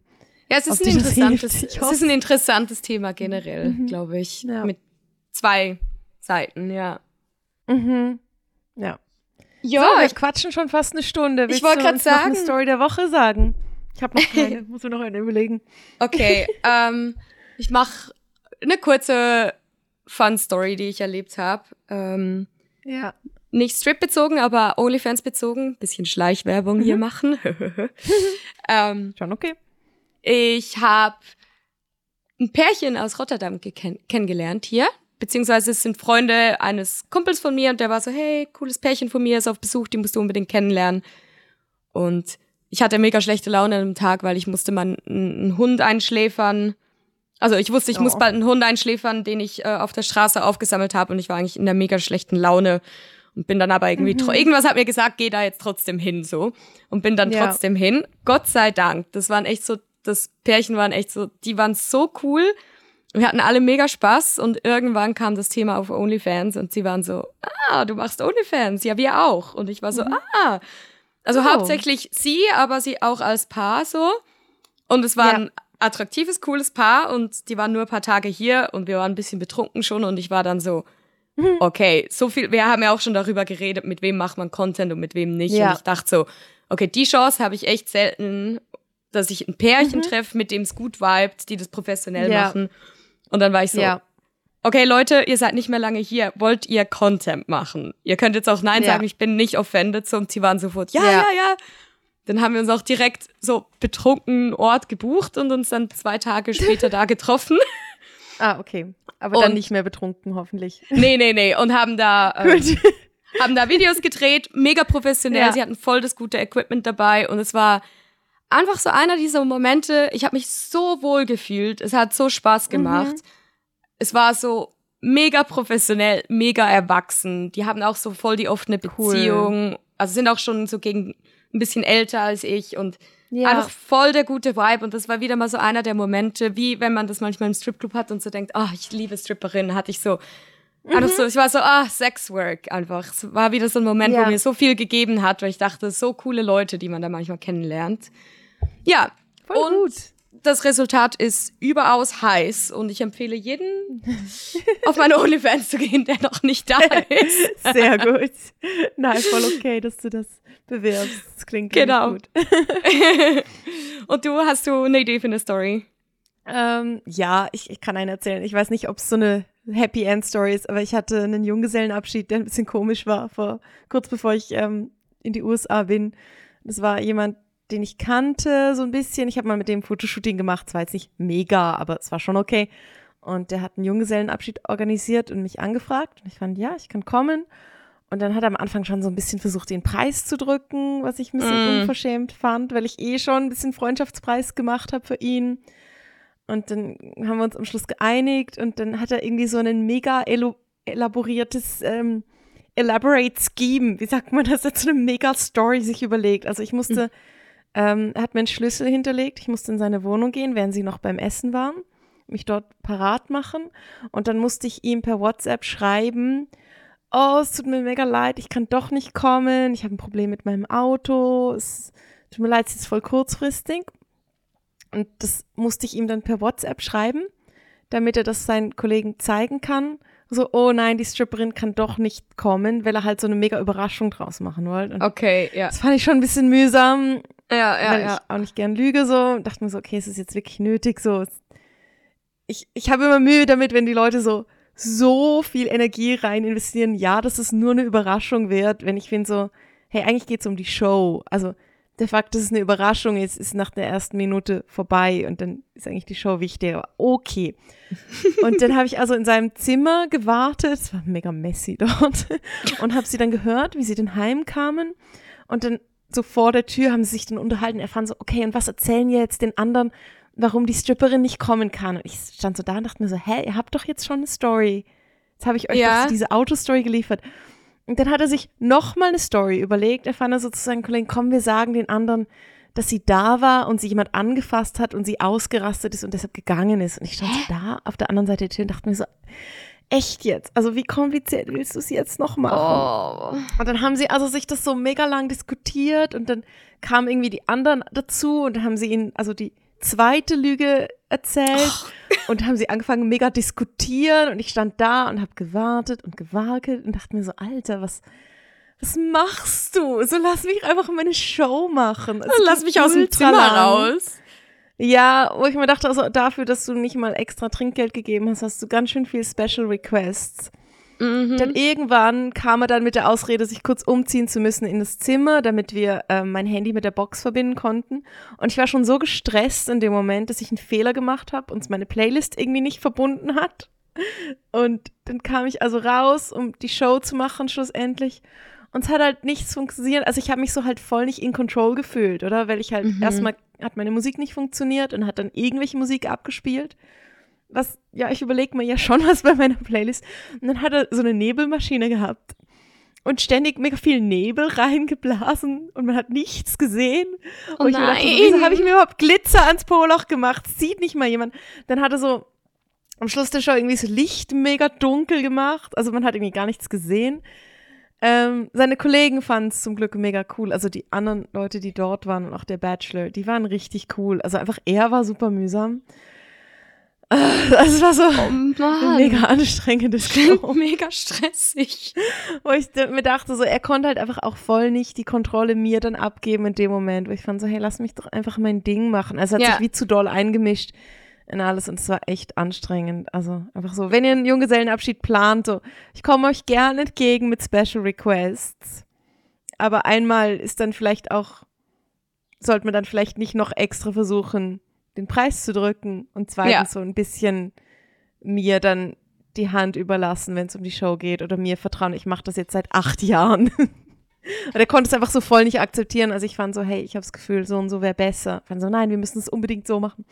Ja, es ist ein interessantes, es ist ein interessantes Thema generell, Mhm. glaube ich. Ja. Mit zwei Seiten, ja. Mhm. Ja. Ja, so, wir ich, quatschen schon fast eine Stunde. Willst wollte du grad uns noch eine sagen- Story der Woche sagen. Ich habe noch (laughs) keine, muss mir noch eine überlegen. okay. ähm, ich mache eine kurze Fun-Story, die ich erlebt habe. Ähm, Ja. nicht Strip bezogen, aber OnlyFans bezogen. Bisschen Schleichwerbung mhm. hier machen. (laughs) ähm, Schon okay. Ich habe ein Pärchen aus Rotterdam kennengelernt hier. Beziehungsweise es sind Freunde eines Kumpels von mir und der war so, hey, cooles Pärchen von mir ist auf Besuch, die musst du unbedingt kennenlernen. Und ich hatte mega schlechte Laune an dem Tag, weil ich musste mal einen Hund einschläfern. Also ich wusste, ich oh. muss bald einen Hund einschläfern, den ich äh, auf der Straße aufgesammelt habe und ich war eigentlich in der mega schlechten Laune und bin dann aber irgendwie, mhm. irgendwas hat mir gesagt, geh da jetzt trotzdem hin so und bin dann ja. trotzdem hin. Gott sei Dank, das waren echt so, das Pärchen waren echt so, die waren so cool. Wir hatten alle mega Spaß und irgendwann kam das Thema auf OnlyFans und sie waren so, ah, du machst OnlyFans, ja wir auch und ich war so, mhm. ah, also oh. hauptsächlich sie, aber sie auch als Paar so und es war ja. ein attraktives, cooles Paar und die waren nur ein paar Tage hier und wir waren ein bisschen betrunken schon und ich war dann so, mhm. okay, so viel, wir haben ja auch schon darüber geredet, mit wem macht man Content und mit wem nicht. Ja. Und ich dachte so, okay, die Chance habe ich echt selten, dass ich ein Pärchen mhm. treffe, mit dem es gut vibet, die das professionell ja. machen. Und dann war ich so, ja. okay Leute, ihr seid nicht mehr lange hier, wollt ihr Content machen? Ihr könnt jetzt auch Nein sagen, ich bin nicht offended. So, und sie waren sofort, ja, ja, ja. Dann haben wir uns auch direkt so betrunken Ort gebucht und uns dann zwei Tage später (laughs) da getroffen. Ah, okay. Aber und, dann nicht mehr betrunken, hoffentlich. Nee, nee, nee. Und haben da, (laughs) ähm, haben da Videos gedreht, mega professionell. Ja. Sie hatten voll das gute Equipment dabei und es war einfach so einer dieser Momente. Ich habe mich so wohl gefühlt. Es hat so Spaß mhm. gemacht. Mhm. Es war so mega professionell, mega erwachsen. Die haben auch so voll die offene Beziehung. Cool. Also sind auch schon so gegen ein bisschen älter als ich und ja. einfach voll der gute Vibe. Und das war wieder mal so einer der Momente, wie wenn man das manchmal im Stripclub hat und so denkt, oh, ich liebe Stripperinnen, hatte ich so. Mhm. Einfach so, ich war so, ah, Sexwork einfach. Es war wieder so ein Moment, ja. wo mir so viel gegeben hat, weil ich dachte, so coole Leute, die man da manchmal kennenlernt. Ja. Voll und gut das Resultat ist überaus heiß und ich empfehle jeden, auf meine OnlyFans zu gehen, der noch nicht da ist. (laughs) Sehr gut. Nein, voll okay, dass du das bewirbst. Das klingt genau. gut. (laughs) und du, hast du eine Idee für eine Story? Ähm, ja, ich, ich kann einen erzählen. Ich weiß nicht, ob es so eine Happy End Story ist, aber ich hatte einen Junggesellenabschied, der ein bisschen komisch war, vor, kurz bevor ich ähm, in die USA bin. Das war jemand, den ich kannte, so ein bisschen. Ich habe mal mit dem Fotoshooting gemacht. Es war jetzt nicht mega, aber es war schon okay. Und der hat einen Junggesellenabschied organisiert und mich angefragt. Und ich fand, ja, ich kann kommen. Und dann hat er am Anfang schon so ein bisschen versucht, den Preis zu drücken, was ich ein bisschen mm. unverschämt fand, weil ich eh schon ein bisschen Freundschaftspreis gemacht habe für ihn. Und dann haben wir uns am Schluss geeinigt und dann hat er irgendwie so ein mega elaboriertes, ähm, elaborate Scheme, wie sagt man das, so eine mega Story sich überlegt. Also ich musste mm ähm, er hat mir einen Schlüssel hinterlegt. Ich musste in seine Wohnung gehen, während sie noch beim Essen waren, mich dort parat machen. Und dann musste ich ihm per WhatsApp schreiben, oh, es tut mir mega leid, ich kann doch nicht kommen, ich habe ein Problem mit meinem Auto, es tut mir leid, es ist voll kurzfristig. Und das musste ich ihm dann per WhatsApp schreiben, damit er das seinen Kollegen zeigen kann. So, oh nein, die Stripperin kann doch nicht kommen, weil er halt so eine mega Überraschung draus machen wollte. Und okay, ja. Das fand ich schon ein bisschen mühsam. Ja, ja, weil ja. ich auch nicht gern lüge so dachte mir so, okay, ist es jetzt wirklich nötig so. Ich, ich habe immer Mühe damit, wenn die Leute so so viel Energie rein investieren, ja, dass es nur eine Überraschung wird, wenn ich finde so, hey, eigentlich geht's um die Show. Also der Fakt, dass es eine Überraschung ist, ist nach der ersten Minute vorbei und dann ist eigentlich die Show wichtiger. Okay. (laughs) Und dann habe ich also in seinem Zimmer gewartet, es war mega messy (laughs) dort, und habe sie dann gehört, wie sie dann heimkamen. Und dann so vor der Tür haben sie sich dann unterhalten, erfahren so, okay, und was erzählen jetzt den anderen, warum die Stripperin nicht kommen kann? Und ich stand so da und dachte mir so, hä, ihr habt doch jetzt schon eine Story. Jetzt habe ich euch ja. diese Autostory geliefert. Und dann hat er sich nochmal eine Story überlegt. Er fand er sozusagen, Kollegen, komm, wir sagen den anderen, dass sie da war und sie jemand angefasst hat und sie ausgerastet ist und deshalb gegangen ist. Und ich stand so da auf der anderen Seite der Tür und dachte mir so, echt jetzt? Also wie kompliziert willst du es jetzt noch machen? Oh. Und dann haben sie also sich das so mega lang diskutiert und dann kamen irgendwie die anderen dazu und dann haben sie ihnen also die zweite Lüge erzählt oh. Und haben sie angefangen mega diskutieren und ich stand da und habe gewartet und gewartet und dachte mir so, Alter, was was machst du? So lass mich einfach meine Show machen. Also, lass mich aus dem Zimmer raus. Ja, wo ich mir dachte, also dafür, dass du nicht mal extra Trinkgeld gegeben hast, hast du ganz schön viel Special Requests. Mhm. Dann irgendwann kam er dann mit der Ausrede, sich kurz umziehen zu müssen in das Zimmer, damit wir äh, mein Handy mit der Box verbinden konnten. Und ich war schon so gestresst in dem Moment, dass ich einen Fehler gemacht habe und meine Playlist irgendwie nicht verbunden hat. Und dann kam ich also raus, um die Show zu machen, schlussendlich. Und es hat halt nichts funktioniert. Also ich habe mich so halt voll nicht in Control gefühlt, oder? Weil ich halt mhm. erstmal hat meine Musik nicht funktioniert und hat dann irgendwelche Musik abgespielt was, ja, ich überlege mir ja schon (laughs) was bei meiner Playlist. Und dann hat er so eine Nebelmaschine gehabt und ständig mega viel Nebel reingeblasen und man hat nichts gesehen. Oh und ich nein. dachte, wieso habe ich mir überhaupt Glitzer ans Poloch gemacht? Sieht nicht mal jemand. Dann hat er so am Schluss der Show irgendwie so Licht mega dunkel gemacht. Also man hat irgendwie gar nichts gesehen. Ähm, seine Kollegen fanden es zum Glück mega cool. Also die anderen Leute, die dort waren und auch der Bachelor, die waren richtig cool. Also einfach er war super mühsam. (laughs) Also es war so oh mega anstrengendes (laughs) Show. mega stressig. Wo ich mir dachte, so, er konnte halt einfach auch voll nicht die Kontrolle mir dann abgeben in dem Moment, wo ich fand so, hey, lass mich doch einfach mein Ding machen. Also hat ja. sich wie zu doll eingemischt in alles und es war echt anstrengend. Also einfach so, wenn ihr einen Junggesellenabschied plant, so, ich komme euch gerne entgegen mit Special Requests. Aber einmal ist dann vielleicht auch, sollte man dann vielleicht nicht noch extra versuchen, den Preis zu drücken und zweitens ja. so ein bisschen mir dann die Hand überlassen, wenn es um die Show geht oder mir vertrauen. Ich mache das jetzt seit acht (laughs) Jahren. und er konnte es einfach so voll nicht akzeptieren. Also ich fand so, hey, ich habe das Gefühl, so und so wäre besser. Ich fand so, nein, wir müssen es unbedingt so machen.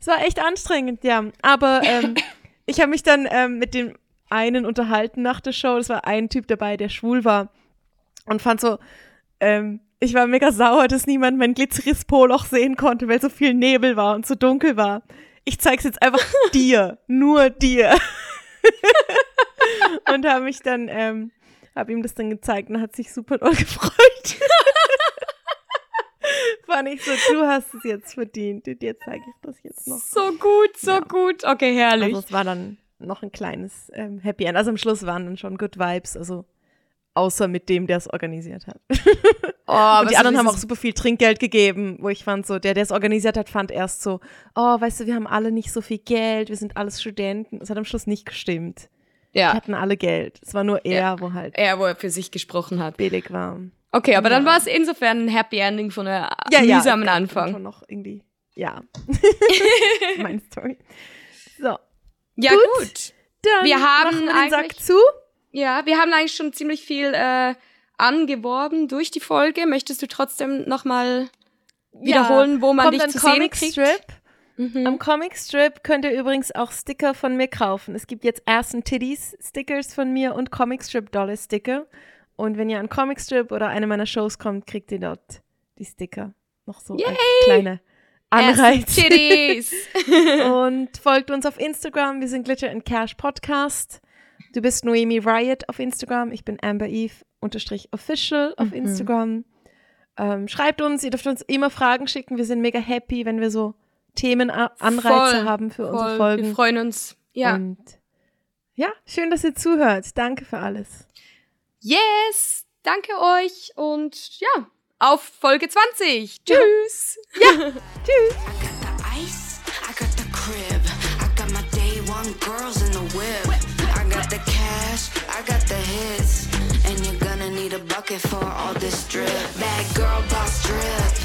Es war echt anstrengend, ja. Aber ähm, (laughs) ich habe mich dann ähm, mit dem einen unterhalten nach der Show. Das war ein Typ dabei, der schwul war und fand so, ähm, ich war mega sauer, dass niemand mein glitziges Poloch sehen konnte, weil so viel Nebel war und so dunkel war. Ich zeig's jetzt einfach (laughs) dir, nur dir. (laughs) und habe mich dann, ähm, habe ihm das dann gezeigt und hat sich super doll (laughs) gefreut. war nicht so, du hast es jetzt verdient, dir zeige ich das jetzt noch. So gut, so ja. gut. Okay, herrlich. Also es war dann noch ein kleines ähm, Happy End. Also am Schluss waren dann schon Good Vibes, also außer mit dem, der es organisiert hat. Oh, und die anderen haben auch super viel Trinkgeld gegeben, wo ich fand so, der, der es organisiert hat, fand erst so, oh, weißt du, wir haben alle nicht so viel Geld, wir sind alles Studenten. Es hat am Schluss nicht gestimmt. Ja. Die hatten alle Geld. Es war nur er, ja. wo halt. Er, wo er für sich gesprochen hat. Billig war. Okay, aber ja. dann war es insofern ein Happy Ending von einem ja, mühsamen ja, Anfang. Schon noch irgendwie. Ja. (laughs) Meine Story. So. Ja, gut. gut. Dann wir haben den Sack zu. Ja, wir haben eigentlich schon ziemlich viel äh, angeworben durch die Folge. Möchtest du trotzdem nochmal wiederholen, ja, wo man dich zu sehen kriegt? Strip. Mhm. Am Comic Strip könnt ihr übrigens auch Sticker von mir kaufen. Es gibt jetzt ersten Titties Stickers von mir und Comic Strip Dollar Sticker. Und wenn ihr an Comic Strip oder eine meiner Shows kommt, kriegt ihr dort die Sticker. Noch so Yay! als kleine Anreiz. (laughs) und folgt uns auf Instagram. Wir sind Glitter and Cash Podcast. Du bist Noemi Riot auf Instagram. Ich bin Amber Eve unterstrich official auf mhm. Instagram. Ähm, schreibt uns, ihr dürft uns immer Fragen schicken. Wir sind mega happy, wenn wir so Themenanreize voll, haben für voll. unsere Folgen. Wir freuen uns. Ja. Und ja, schön, dass ihr zuhört. Danke für alles. Yes, danke euch und ja, auf Folge 20. Tschüss. (laughs) Ja, tschüss. I and you're gonna need a bucket for all this drip. Bad girl boss drip.